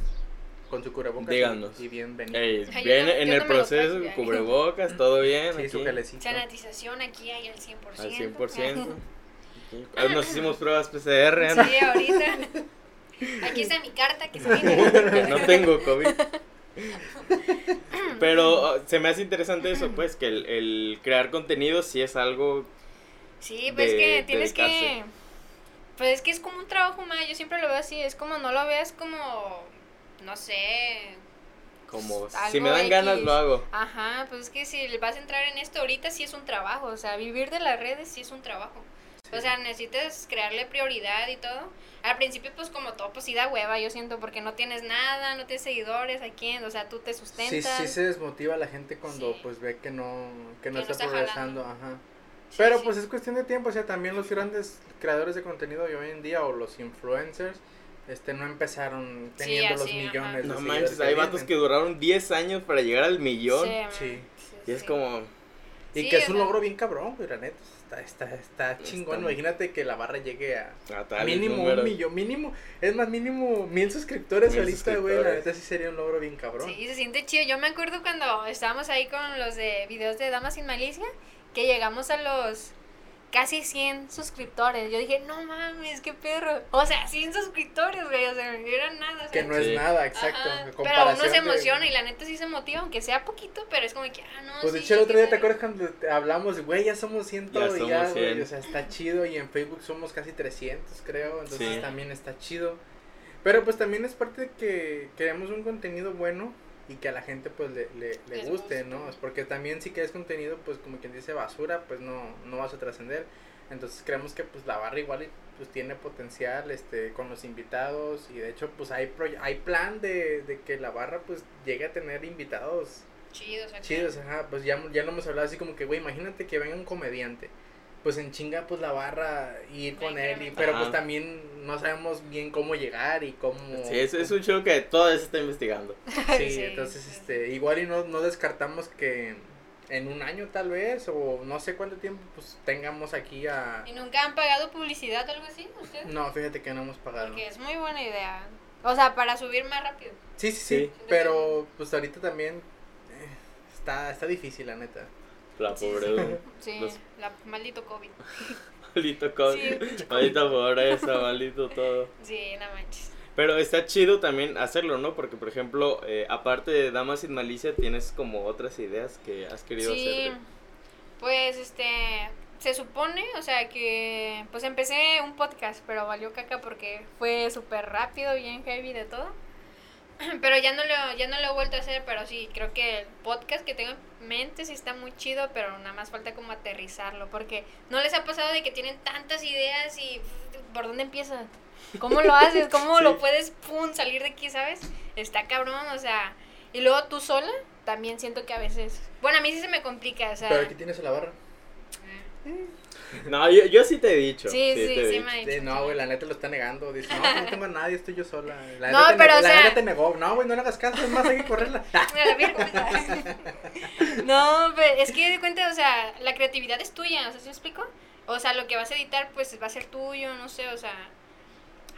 con su cubrebocas Díganos. y, bienvenido. No- en yo el no proceso, traje. cubrebocas, todo bien. Sí, su aquí, gelecito. Sanitización aquí hay al 100%. al 100%. Aquí. Ah, Nos hicimos pruebas PCR, Ana. Sí, ahorita. Aquí está mi carta que se viene. No tengo COVID. Pero uh, se me hace interesante eso, pues, que el, el crear contenido sí es algo... Sí, pues de que tienes que. Pues es que es como un trabajo más. Yo siempre lo veo así. Es como no lo veas como. No sé. Como, Pues, si me dan ganas, lo hago. Ajá, pues es que si vas a entrar en esto ahorita sí es un trabajo. O sea, vivir de las redes sí es un trabajo. O sea, necesitas crearle prioridad y todo. Al principio, pues como todo, pues sí da hueva, yo siento, porque no tienes nada, no tienes seguidores, ¿a quién? O sea, tú te Sí, sustentas. sí se desmotiva la gente cuando Sí. pues ve que no, que no Que no está está progresando, jalando. ajá. Sí, Pero sí. pues es cuestión de tiempo, o sea, también los grandes creadores de contenido de hoy en día o los influencers este no empezaron Sí, teniendo los así, ajá. millones de No seguidores manches, hay vatos que duraron 10 años para llegar al millón. Sí. Sí. Y es sí. como... y Sí, que es un logro bien cabrón, güey, la neta. Está, está, está chingón. Está- Imagínate que la barra llegue a A tales mínimo números. un millón, mínimo, es más mínimo mil suscriptores Mil ahorita, güey. La neta sí sería un logro bien cabrón. Sí, se siente chido. Yo me acuerdo cuando estábamos ahí con los de videos de Damas sin Malicia, que llegamos a los casi 100 suscriptores. Yo dije, no mames, qué perro. O sea, 100 suscriptores, güey. O sea, no era nada. o sea, Que no Sí. es nada, exacto. Ajá, Pero uno se de- emociona y la neta sí se motiva, aunque sea poquito, pero es como que, ah, no. Pues de sí, hecho el otro día te acuerdas cuando te hablamos, güey, ya somos ciento Ya y somos ya, güey, 100. o sea, está chido y en Facebook somos casi 300, creo, entonces Sí. también está chido. Pero pues también es parte de que queremos un contenido bueno y que a la gente pues le, le, le guste. ¿no? Es porque también si quieres contenido pues como quien dice basura, pues no, no vas a trascender. Entonces creemos que pues la barra igual pues tiene potencial este con los invitados y de hecho pues hay hay plan de, de que la barra pues llegue a tener invitados Chido, o sea, chidos, ajá, pues ya, ya no hemos hablado así como que, güey, imagínate que venga un comediante, pues en chinga, pues la barra, y ir con él, y, pero pues también no sabemos bien cómo llegar y cómo... Sí, es, es un show que todavía se está investigando. Sí, Sí, entonces, sí. este, igual y no, no descartamos que en un año tal vez, o no sé cuánto tiempo, pues tengamos aquí a... ¿Y nunca han pagado publicidad o algo así ustedes? No, fíjate que no hemos pagado. Porque es muy buena idea. O sea, para subir más rápido. Sí, sí, Sí. sí, pero pues ahorita también eh, está, está difícil, la neta. La Sí, pobre. sí. Sí, Los- la maldito COVID. Maldito COVID. Sí. Maldita pobreza, maldito todo. Sí, no manches. Pero está chido también hacerlo, ¿no? Porque, por ejemplo, eh, aparte de Damas sin Malicia, tienes como otras ideas que has querido Sí, hacer. pues este, se supone, o sea que, pues empecé un podcast, pero valió caca porque fue súper rápido, bien heavy de todo. Pero ya no, lo, ya no lo he vuelto a hacer, pero sí, creo que el podcast que tengo en mente sí está muy chido, pero nada más falta como aterrizarlo, porque no les ha pasado de que tienen tantas ideas y ¿por dónde empiezan? ¿Cómo lo haces? ¿Cómo Sí. lo puedes, pum, salir de aquí, sabes? Está cabrón, o sea, y luego tú sola, también siento que a veces, bueno, a mí sí se me complica, o sea... Pero aquí tienes a la barra. No, yo, yo sí te he dicho. Sí, sí, sí, dicho. me ha dicho. Sí, no, güey, la neta lo está negando. Dice, no, no tengo a nadie, estoy yo sola. La No, pero, negó- o la neta te negó. No, güey, no le hagas caso, es más, hay que correrla. Mira, la Virgo. No, pero es que de cuenta, o sea, la creatividad es tuya, o sea, ¿sí me explico? O sea, lo que vas a editar, pues va a ser tuyo, no sé, o sea.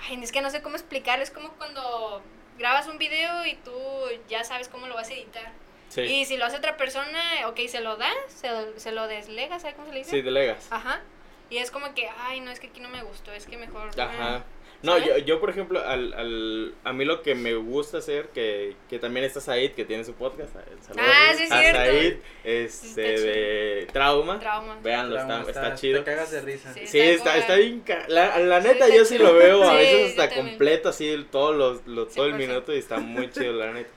Ay, es que no sé cómo explicar, es como cuando grabas un video y tú ya sabes cómo lo vas a editar. Sí, Y si lo hace otra persona, ok, se lo das, se, lo- se lo deslega, ¿sabes cómo se le dice? sí, delegas. Ajá. Y es como que, ay, no, es que aquí no me gustó, es que mejor. Ajá. mm, No, yo, yo por ejemplo, al, al, a mí lo que me gusta hacer, que, que también está Said, que tiene su podcast, eh, saludos Ah, sí, es a cierto. Said, Está este, de Trauma, Trauma. véanlo, está, Trauma, está, chido. Te cagas de risa. Sí. Sí, está, Está está bien, la, la neta está yo sí lo veo, a Sí, veces hasta completo, así, todos los, los, todo el 100%. minuto y está muy chido, la neta.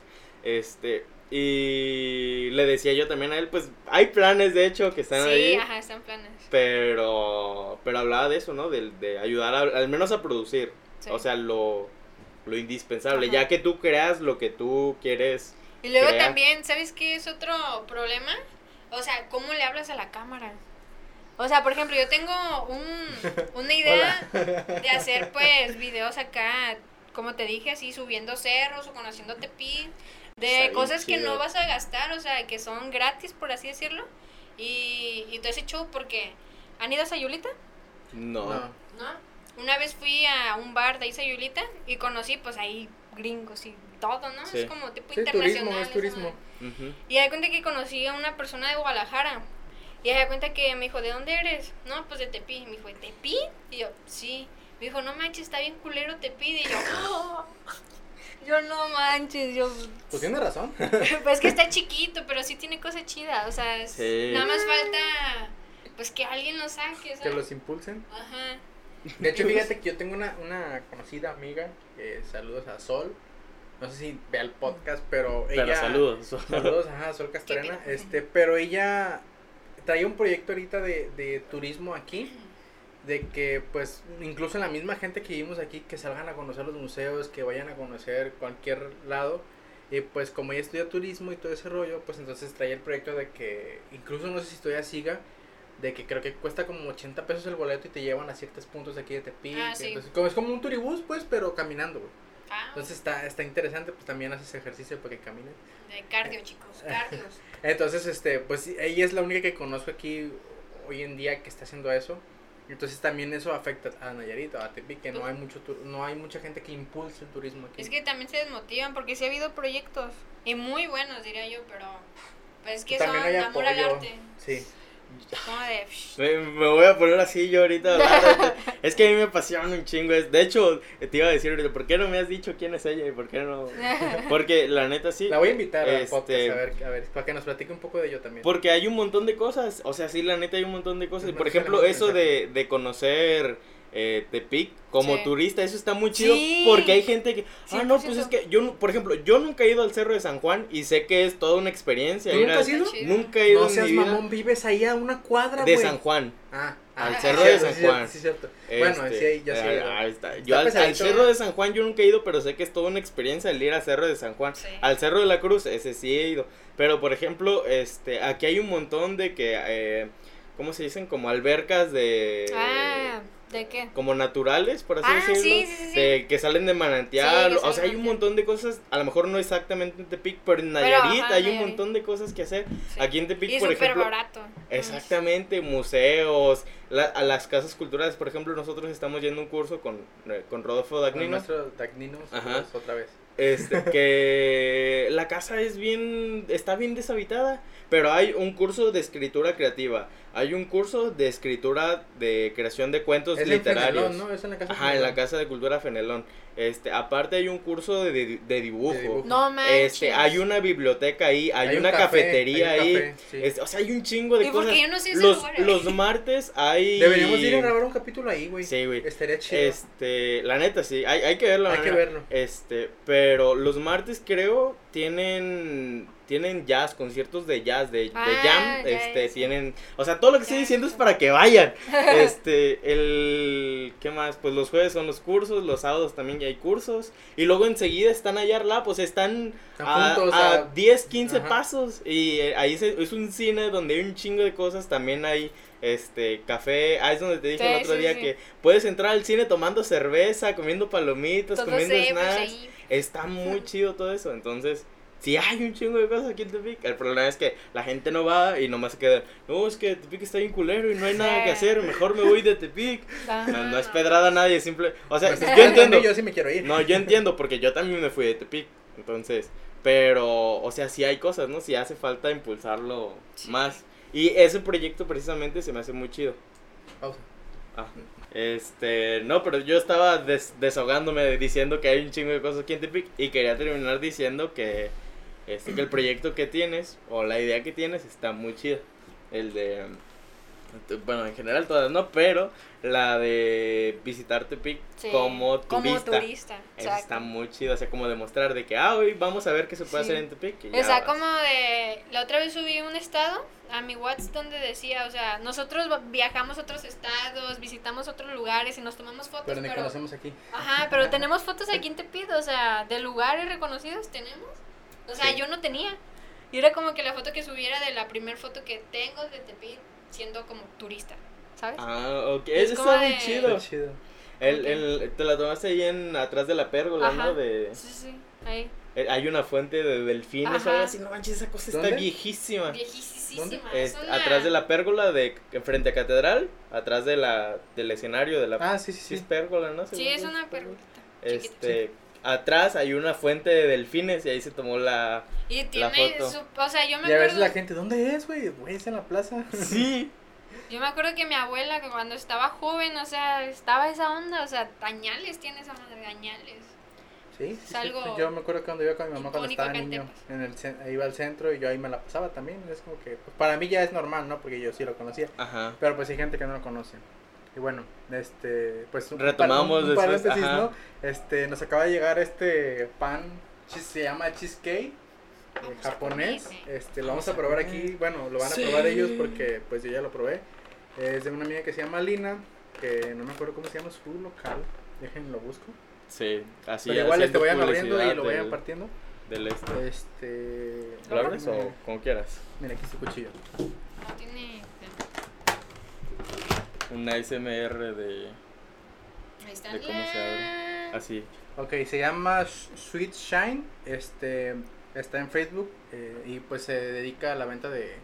Este, y le decía yo también a él, pues, hay planes de hecho que están Sí, ahí. ajá, están planes. Pero, pero hablaba de eso, ¿no? De, de ayudar a- al menos a producir. Sí. O sea, lo, lo indispensable. Ajá. Ya que tú creas lo que tú quieres. Y luego crear. también, ¿sabes qué es otro problema? O sea, ¿cómo le hablas a la cámara? O sea, por ejemplo, yo tengo un, una idea de hacer pues videos acá, como te dije, así subiendo cerros o conociendo Tepic, de cosas que no vas a gastar, o sea, que son gratis, por así decirlo. Y, y todo ese show, porque ¿han ido a Sayulita? No. No. ¿No? Una vez fui a un bar de ahí Sayulita y conocí pues ahí gringos y todo, ¿no? Sí. Es como tipo Sí, internacional. turismo, es turismo. madre. Ujú. Y de cuenta que conocí a una persona de Guadalajara. Y de cuenta que me dijo, ¿de dónde eres? No, pues de Tepi. Y me dijo, ¿de Tepi? Y yo, sí. Me dijo, no manches, está bien culero Tepi. Y yo, "Oh". yo no manches, yo... Pues tiene razón. Pues que está chiquito, pero sí tiene cosas chidas. O sea, es- Sí. nada más falta, pues que alguien lo saque, que ¿sabes? los impulsen. Ajá. De hecho, fíjate que yo tengo una, una conocida amiga, eh, saludos a Sol. No sé si vea el podcast, pero ella... Pero saludos. Saludos, ajá, Sol Castrena. Este, pero ella traía un proyecto ahorita de, de turismo aquí. De que, pues, incluso la misma gente que vivimos aquí, que salgan a conocer los museos, que vayan a conocer cualquier lado. Y pues, como ella estudia turismo y todo ese rollo, pues entonces traía el proyecto de que, incluso no sé si todavía siga, de que creo que cuesta como 80 pesos el boleto y te llevan a ciertos puntos de aquí de Tepic. Ah, sí. Entonces, como, es como un turibús, pues, pero caminando, güey. Ah, Entonces está, está interesante, pues también haces ejercicio para que camines. de cardio, chicos, cardio. Entonces, este, pues ella es la única que conozco aquí hoy en día que está haciendo eso. Entonces también eso afecta a Nayarit, a Tepic, que no hay mucho tur- no hay mucha gente que impulse el turismo aquí. Es que también se desmotivan porque sí ha habido proyectos y muy buenos, diría yo, pero pues es que son amor al arte. Sí. Me, voy a poner así yo ahorita. es que a mí me apasiona un chingo. es- De hecho, te iba a decir ahorita, ¿por qué no me has dicho quién es ella y por qué no? Porque la neta sí. La voy a invitar al Este, podcast a ver, a ver, para que nos platique un poco de ello también. Porque hay un montón de cosas, o sea, sí, la neta hay un montón de cosas. Por ejemplo, eso de, de conocer eh, Tepic como Sí. turista, eso está muy chido. Sí. Porque hay gente que, ah, no, pues 100%. es que yo, por ejemplo, yo nunca he ido al Cerro de San Juan y sé que es toda una experiencia. ¿Tú ir nunca al- has ido? Nunca he ido No en seas mi vida mamón, vives ahí a una cuadra, de. San Juan. Ah, Al ah, Cerro sí, de sí, San sí, Juan. Sí, cierto. Bueno, Este, sí, ahí ya sí. ah, ido. ahí está. Está Yo al, al pesadito, Cerro ¿eh? de San Juan yo nunca he ido, pero sé que es toda una experiencia el ir al Cerro de San Juan. Sí. Al Cerro de la Cruz, ese sí he ido. Pero, por ejemplo, este, aquí hay un montón de que, eh, ¿cómo se dicen? Como albercas de... Ah, ¿de qué? Como naturales, por así Ah, decirlo. sí, sí, sí, de- que salen de manantial. Sí, o sea, hay un montón de cosas. A lo mejor no exactamente en Tepic, pero en Nayarit ajá, hay un montón de cosas que hacer. Sí. Aquí en Tepic, Y por súper ejemplo. barato. Exactamente, museos, la- a las casas culturales, por ejemplo, nosotros estamos yendo un curso con, eh, con Rodolfo Con Dagnino, nuestro Dagnino, otra vez. Este, que la casa es bien, está bien deshabitada, pero hay un curso de escritura creativa, hay un curso de escritura de creación de cuentos Es en literarios. Fenelón, ¿no? Es en la casa Ajá, en la Casa de Cultura Fenelón. Este, aparte hay un curso de, de- de dibujo. De dibujo. No manches. Este, hay una biblioteca ahí, hay, Hay un una café, cafetería hay un ahí. café, sí. Este, o sea, hay un chingo de ¿Y cosas. yo no sé los, eh? los martes hay. Deberíamos ir a grabar un capítulo ahí, güey. Sí, güey. Estaría chido. Este, la neta, sí, hay, hay que verlo. Hay que verlo. Este, pero los martes creo, tienen tienen jazz, conciertos de jazz, de, de Ah, jam, este, es. tienen, o sea, todo lo que estoy diciendo es es. para que vayan. Este, el, ¿qué más? Pues los jueves son los cursos, los sábados también ya hay cursos, y luego enseguida están allá al lado, pues están a, o a sea, 10, 15 ajá. pasos, y eh, ahí se- es un cine donde hay un chingo de cosas, también hay, este, café, ah, es donde te dije Sí, el otro sí, día sí. que puedes entrar al cine tomando cerveza, comiendo palomitas, Todo comiendo pues, snacks, está muy chido todo eso, entonces... Sí hay un chingo de cosas aquí en Tepic. El problema es que la gente no va y nomás se queda, no, es que Tepic está bien culero y no hay nada que hacer, mejor me voy de Tepic. No, no es pedrada a nadie, simple... O sea, Pues, yo entiendo. Yo sí me quiero ir. No, yo entiendo porque yo también me fui de Tepic. Entonces, pero, o sea, sí hay cosas, ¿no? Sí hace falta impulsarlo Sí. más. Y ese proyecto precisamente se me hace muy chido. Pausa. Ah, este, no, pero yo estaba des- desahogándome diciendo que hay un chingo de cosas aquí en Tepic y quería terminar diciendo que, este, que el proyecto que tienes o la idea que tienes está muy chida. El de, bueno, en general todas, ¿no? Pero la de visitar Tepic Sí, como turista. Como turista, Eso está muy chido, o sea, como demostrar de que, ah, hoy vamos a ver qué se puede Sí. hacer en Tepic. O sea, vas. como de... La otra vez subí un estado a mi WhatsApp donde decía, o sea, nosotros viajamos a otros estados, visitamos otros lugares y nos tomamos fotos, Pero ni pero... conocemos aquí. Ajá, pero tenemos fotos aquí en Tepido, o sea, de lugares reconocidos tenemos. O sea, Sí. yo no tenía. Y era como que la foto que subiera de la primera foto que tengo de Tepido siendo como turista, ¿sabes? Ah, ok, Es eso está muy de- chido. Está chido. El, Ok. el- te la tomaste ahí en, atrás de la pérgola, Ajá. ¿no? De, Sí, sí, sí, ahí. eh, hay una fuente de delfines o Ajá. algo así. No manches, esa cosa está ¿Dónde? viejísima. Viejísima. Es es una- atrás de la pérgola, de frente a catedral, atrás de la, del escenario de la... Ah, sí, sí, sí es pérgola, ¿no? Sí, es una perrita. Este, atrás hay una fuente de delfines y ahí se tomó la... Y tiene foto. su, o sea, yo me Y a veces acuerdo, la gente, ¿dónde es, güey? Güey, es en la plaza. Sí. yo me acuerdo que mi abuela que cuando estaba joven, o sea, estaba esa onda, o sea, dañales tiene esa madre, dañales. Sí, sí, Es sí. algo Yo me acuerdo que cuando iba con mi mamá cuando estaba niño, en el, iba al centro y yo ahí me la pasaba también. Es como que, pues, para mí ya es normal, ¿no? Porque yo sí lo conocía. Ajá. Pero pues hay gente que no lo conoce. Y bueno, este, pues un, Retomamos un, un después, paréntesis, ajá. ¿no? Este, nos acaba de llegar este pan, se llama cheesecake. eh, japonés, este, lo Vamos a probar aquí, bueno, lo van a Sí. probar ellos porque pues yo ya lo probé, es de una amiga que se llama Lina, que no me acuerdo cómo se llama su local, déjenlo busco, Sí, así pero igual este vayan abriendo y lo vayan del- partiendo, Del este. este, ¿Lo abres o como quieras? Mira aquí su cuchillo, No tiene. Un ASMR de... Ahí está. De cómo se abre. Así. Ok, se llama Sweet Shine. Este está en Facebook eh, y pues se dedica a la venta de,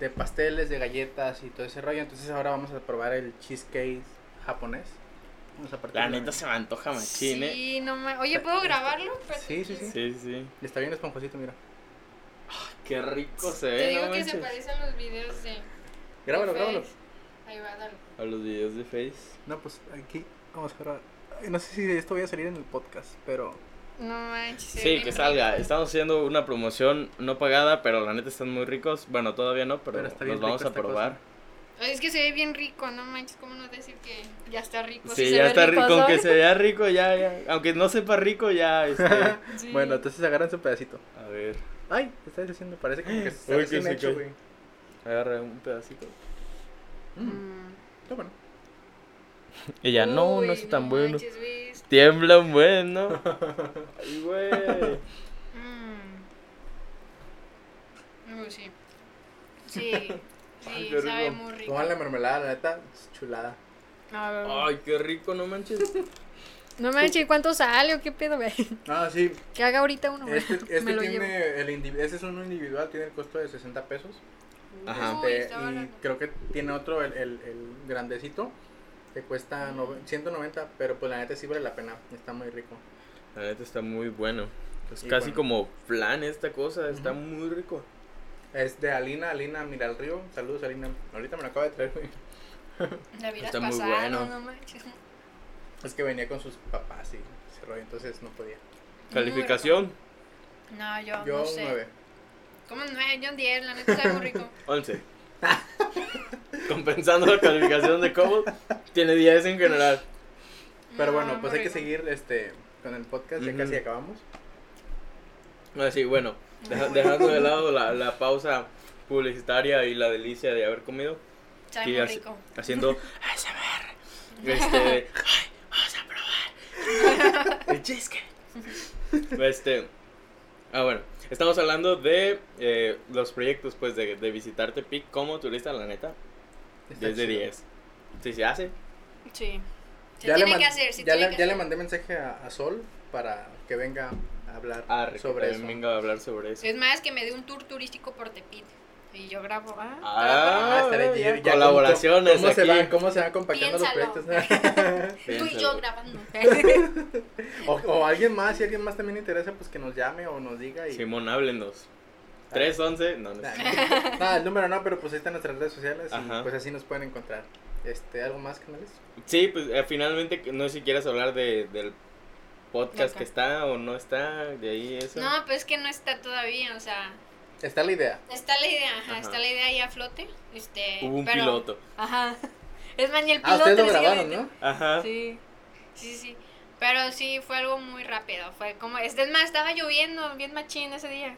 de pasteles, de galletas y todo ese rollo. Entonces ahora vamos a probar el cheesecake japonés. Vamos a partir La la- neta se me antoja machín, ¿eh? Sí, no me... Oye, ¿puedo grabarlo? Sí, sí, sí. Sí, sí. Está bien esponjosito, mira. Qué rico se Te ve, digo no que se manches. parece a los videos de. Grábalo, de grábalo. Face. Ahí va, dale. A los videos de Face. No, pues aquí vamos a grabar. No sé si esto vaya a salir en el podcast, pero No manches. se Sí, que salga. rico. Estamos haciendo una promoción no pagada, pero la neta están muy ricos. Bueno, todavía no, pero, Pero está bien los vamos rico a probar. Es que se ve bien rico, no manches, ¿cómo no decir que ya está rico? Sí, Si se ya ve está rico, ¿sabes? aunque se vea rico, ya, ya. Aunque no sepa rico, ya, este. Sí. bueno, entonces agarran su pedacito. A ver, Ay, te estás haciendo, parece como que está Uy, recién que se hecho, güey. agarra un pedacito. Mm, está bueno. Ya, no, Uy, no es tan bueno. manches. Tiembla un buen, ¿no? Ay, güey. Mm. Sí. Sí, Ay, sí, qué sabe rico. muy rico. Toman la mermelada, la neta, es chulada. Ay, qué rico, no manches. No manches, ¿cuánto sale o qué pedo, güey? Ah, sí, Que haga ahorita uno. Este, este Me lo tiene llevo. el indivi- ese es uno individual, tiene el costo de 60 pesos. Ajá. Este, y creo que tiene otro, el, el, el grandecito, que cuesta nove- 190, pero pues la neta sí vale la pena, está muy rico. La neta está muy bueno. Es Y casi bueno. como flan esta cosa, está muy rico. Es de Alina, Alina Mira el Río, saludos Alina, ahorita me lo acaba de traer, güey. La Está muy bueno. no manches. Es que venía con sus papás y ese rollo, entonces no podía. Calificación, No, yo, Yo no sé. 9. ¿Cómo 9? Yo un 10, la neta sabe muy rico. 11. Compensando la calificación de Cobol, tiene 10 en general. Pero No, bueno, pues hay que seguir este con el podcast, ya casi acabamos. No, sí, bueno, deja- dejando de lado la, la pausa publicitaria y la delicia de haber comido, Sabe Sí, muy así- rico. haciendo ASMR. Este, ay, vamos a probar el chisque. Este, ah, bueno, estamos hablando de eh, los proyectos, pues, de, de visitar Tepic como turista, la neta, Está 10 de chido. 10. Sí, se hace. Sí. Se Ya, le, tiene man- que hacer, se ya, tiene le, que ya le hacer. mandé mensaje a, a Sol para que venga a hablar Ah, sobre eso. venga a hablar sobre eso. Es más, que me dé un tour turístico por Tepit. Y yo grabo. Ah, Ah. Ya, colaboraciones ¿Cómo, se van, ¿Cómo se van compactando los Piénsalo. proyectos? Tú y yo grabando. o, o alguien más, si alguien más también interesa, pues que nos llame o nos diga. Y... Simón, háblenos. 311, no, no Nah, sé. nah, el número no, pero pues ahí están nuestras redes sociales Ajá. y pues así nos pueden encontrar. Este, ¿Algo más, canales? Sí, pues eh, finalmente, no sé si quieras hablar de, del podcast que está o no está, de ahí eso. No, pues es que no está todavía, o sea, Está la idea. está la idea, ajá, Ajá. está la idea ahí a flote. Este, Hubo un pero- piloto. Ajá. Es más, ni el Ah, piloto. ustedes lo grabaron. ¿no? Ajá. Sí, sí, sí. Pero sí, fue algo muy rápido. Fue como, es más, estaba lloviendo bien machín ese día.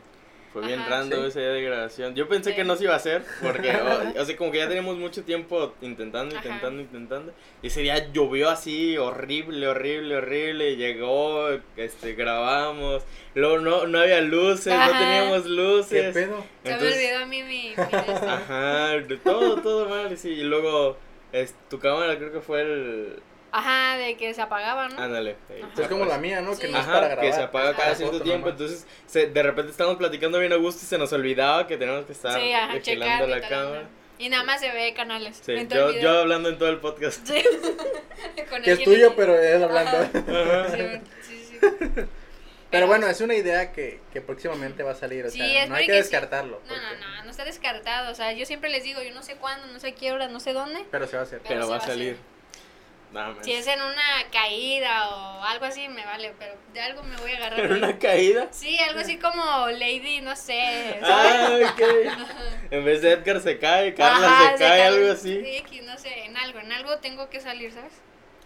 Fue bien Ajá. random Sí. ese día de grabación. Yo pensé Sí. que no se iba a hacer, porque, o, o sea, como que ya teníamos mucho tiempo intentando, Ajá. intentando, intentando. Y ese día llovió así, horrible, horrible, horrible. Llegó, este, grabamos. Luego no, no había luces, no teníamos ¿Qué luces. pedo? Se Entonces- me olvidó a mí mi... mi. Ajá, de todo, todo mal, sí. Y luego, es, tu cámara creo que fue el... Ajá, de que se apagaba, ¿no? Ándale. Ajá. Es como la mía, ¿no? Que no es para grabar. que se apaga cada cierto tiempo, nomás. entonces se, de repente estamos platicando bien a gusto y se nos olvidaba que teníamos que estar sí, ajá, vigilando la cámara. Y nada más se ve canales. Sí, yo, yo hablando en todo el podcast. Sí. Con Que el es tuyo, pero él hablando. Ajá. Sí, sí, sí. Pero bueno, es una idea que, que próximamente va a salir. O Sí, sea, no hay que descartarlo. No, no, porque- no, no está descartado. O sea, yo siempre les digo, yo no sé cuándo, no sé qué hora, no sé dónde. Pero se va a hacer. Pero Pero se va a va a salir. Si es en una caída o algo así, me vale, pero de algo me voy a agarrar. ¿En ahí. una caída? Sí, algo así como Lady, no sé. ¿sabes? Ah, ok. En vez de Edgar se cae, Carla Ajá, se cae, algo Sí, así. X, no sé, en algo, en algo tengo que salir, ¿sabes?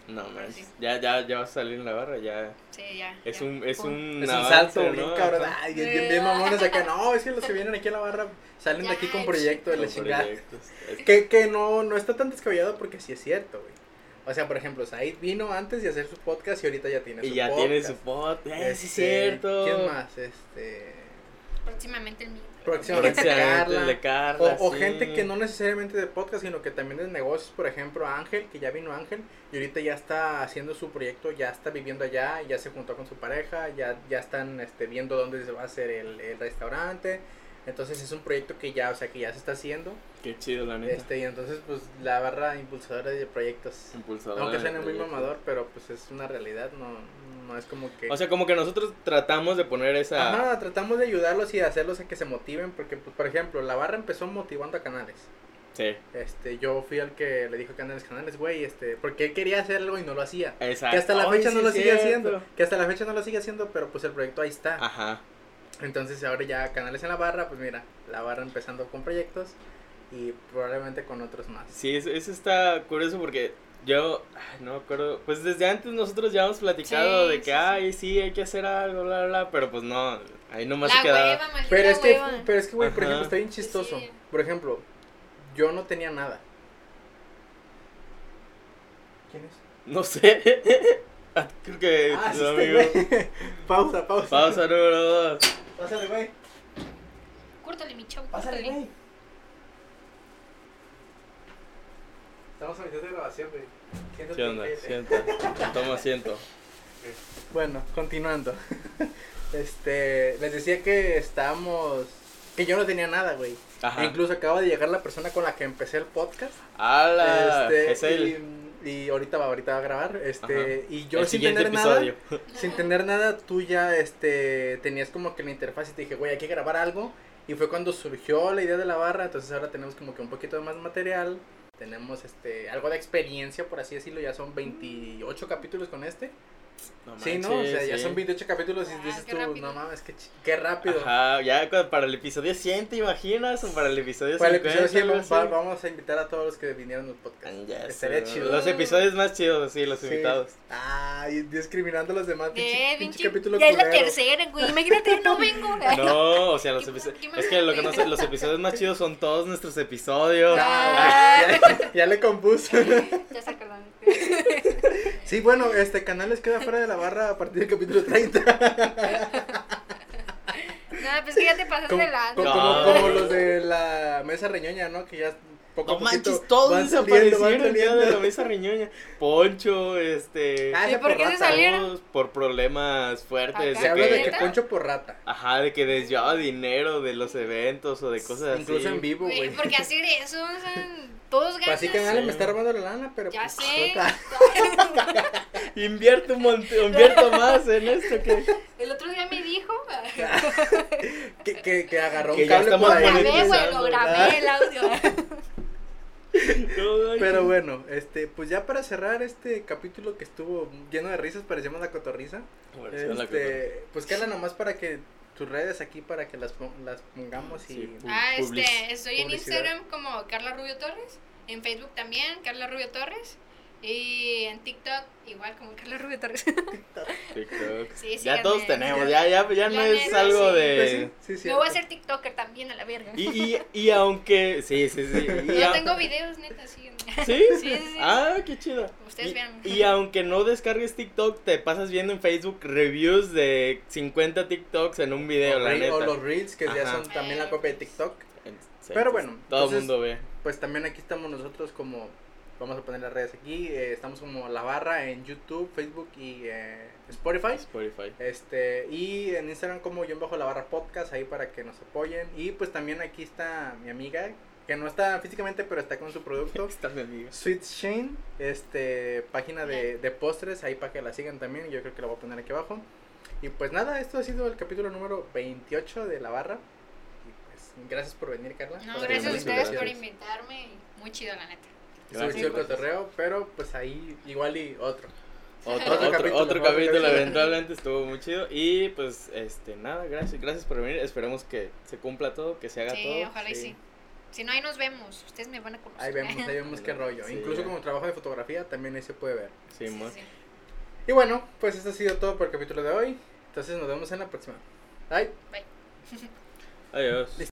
No, man. Sí. Ya, ya, ya va a salir en la barra, ya. Sí, ya. Es ya. un, es un Es un avance, salto ¿no? bien cabrón. Ay, bien, bien, bien mamones acá. No, es que los que vienen aquí a la barra salen de Ya, aquí con proyecto de la chingada. Que, que no, no está tan descabellado porque sí es cierto, güey. O sea, por ejemplo, Said vino antes de hacer su podcast y ahorita ya tiene Y su ya podcast. tiene su pod. Eh, sí, es Este, cierto. ¿Quién más? Este. Próximamente el mío. Próximamente Próximamente Carla. el de Carla. O, o sí. gente que no necesariamente de podcast, sino que también de negocios, por ejemplo, Ángel, que ya vino Ángel, y ahorita ya está haciendo su proyecto, ya está viviendo allá, ya se juntó con su pareja, ya, ya están este, viendo dónde se va a hacer el, el restaurante. Entonces es un proyecto que ya, o sea, que ya se está haciendo. Qué chido, la neta. Este, y entonces, pues, la barra impulsadora de proyectos. Impulsadora Aunque suene muy mamador, pero pues es una realidad, no, no es como que... O sea, como que nosotros tratamos de poner esa. Ajá, tratamos de ayudarlos y de hacerlos a que se motiven, porque, pues, por ejemplo, la barra empezó motivando a Canales. Sí, Este, yo fui el que le dijo a Canales, Canales, güey, este, porque él quería hacer algo y no lo hacía. exacto. Que hasta la Ay, fecha sí no lo sigue cierto. haciendo. Que hasta la fecha no lo sigue haciendo, pero pues el proyecto ahí está. Ajá. Entonces ahora ya Canales en la barra, pues mira, la barra empezando con proyectos y probablemente con otros más. Sí, eso, eso está curioso porque yo, ay, no me acuerdo, pues desde antes nosotros ya hemos platicado Sí, de que, sí. ay, sí, hay que hacer algo, bla, bla, bla, pero pues no, ahí nomás se La quedaba. hueva, maldita Pero es que, pero es que, güey, por ejemplo, está bien chistoso. Sí. Por ejemplo, yo no tenía nada. ¿Quién es? No sé. Ah, Creo que Ah, tu sí, amigo. este güey. pausa, pausa. Pausa número dos. Pásale, güey. Córtale, mi chavo. Pásale, güey. Estamos a mitad de grabación, güey. Siéntate ¿Qué onda? Sienta. Toma asiento. Bueno, continuando. Este, les decía que estábamos. Que yo no tenía nada, güey. Ajá. E incluso acaba de llegar la persona con la que empecé el podcast. ¡Hala! Este, es él. Y, y ahorita va, ahorita va a grabar. Este, y yo El sin tener nada. episodio. Sin tener nada, tú ya este, tenías como que la interfaz y te dije, güey, hay que grabar algo. Y fue cuando surgió la idea de la barra. Entonces ahora tenemos como que un poquito de más material. Tenemos este, algo de experiencia, por así decirlo. Ya son 28 capítulos con este. No Sí, ¿no? O sea, ya son 28 capítulos y Ah, dices tú, rápido. no mames, qué, rápido. Ajá, ya para el episodio 100, ¿te imaginas? O para el episodio Para el 50, episodio 100 algo vamos, a invitar a todos los que vinieron al podcast. Ya Estaría sé, chido. Los episodios más chidos, sí, los Sí. invitados. Ah, y discriminando a los demás. Pinche, Eh, pinche pinche- capítulo ya es la tercera, güey. Imagínate, no vengo. No, o sea, los ¿Qué- episodios. Es que lo que no sé, los episodios más chidos son todos nuestros episodios. Ah, ya, ya le compuso. Ya acordaron. Sí, bueno, este canal les queda fuera de la barra a partir del capítulo 30. No, pues que ya te pasaste Como, de la. como, No. como- los de la mesa reñoña, ¿no? Que ya poco No a poquito manches, todos van saliendo, van desaparecieron ya de la saliendo. mesa riñoña. Poncho, este. Ah, ¿Y por qué se porrata. salieron? todos por problemas fuertes. Se de habla de que. Poncho por rata. Ajá, de que desviaba dinero de los eventos o de cosas Incluso así. en vivo, Güey, güey. ¿por qué hacer eso? O sea, todos Pues así ganan. Sí. me está robando la lana, pero Ya pues, sé. Invierto un montón, invierto más en esto que. El otro día me dijo. que, que, que agarró Que un cable ahí. grabé, güey, lo grabé el audio. Pero bueno, este, pues ya para cerrar este capítulo que estuvo lleno de risas, parecíamos la cotorriza. Este, pues Carla, nomás para que tus redes aquí para que las, pon- las pongamos y Sí. Ah, este, estoy en. Instagram como Carla Rubio Torres, en Facebook también, Carla Rubio Torres, y en TikTok igual como Carla Rubio Torres. TikTok. Sí, Ya síganme. todos tenemos, ya, ya, ya no es algo sí. de. Pues sí, sí, voy a hacer TikToker también a la verga. Y, y, y aunque. Sí, sí, sí. Yo a- tengo videos, neta. ¿Sí? Sí, sí, sí. Ah, qué chido. Ustedes y, vean. y aunque no descargues TikTok, te pasas viendo en Facebook reviews de 50 TikToks en un video, o, la re- neta. o los reels que ya son también la copia de TikTok. Sí, Pero bueno, Todo el mundo ve. Pues también aquí estamos nosotros como, vamos a poner las redes aquí, eh, estamos como La Barra en YouTube, Facebook y eh, Spotify. Spotify. Este, y en Instagram como yo bajo la barra podcast, ahí para que nos apoyen. Y pues también aquí está mi amiga, que no está físicamente, pero está con su producto. Está mi amiga. Sweet Shane, este, página de, de postres, ahí para que la sigan también, yo creo que la voy a poner aquí abajo. Y pues nada, esto ha sido el capítulo número 28 de La Barra. Y pues gracias por venir, Carla. No, gracias a ustedes por invitarme. Muy chido, la neta. Estuvo Gracias. chido el cotorreo, pero pues ahí igual y otro. Otro, Otro otro, capítulo, otro capítulo eventualmente estuvo muy chido. Y pues, este, nada, gracias, gracias por venir. Esperemos que se cumpla todo, que se haga Sí, todo. ojalá y sí. sí. Si no, ahí nos vemos. Ustedes me van a conocer. Ahí vemos, ahí vemos qué rollo. Sí, Incluso como trabajo de fotografía también ahí se puede ver. Sí, Sí, sí. Y bueno, pues esto ha sido todo por el capítulo de hoy. Entonces nos vemos en la próxima. Bye. Bye. Adiós.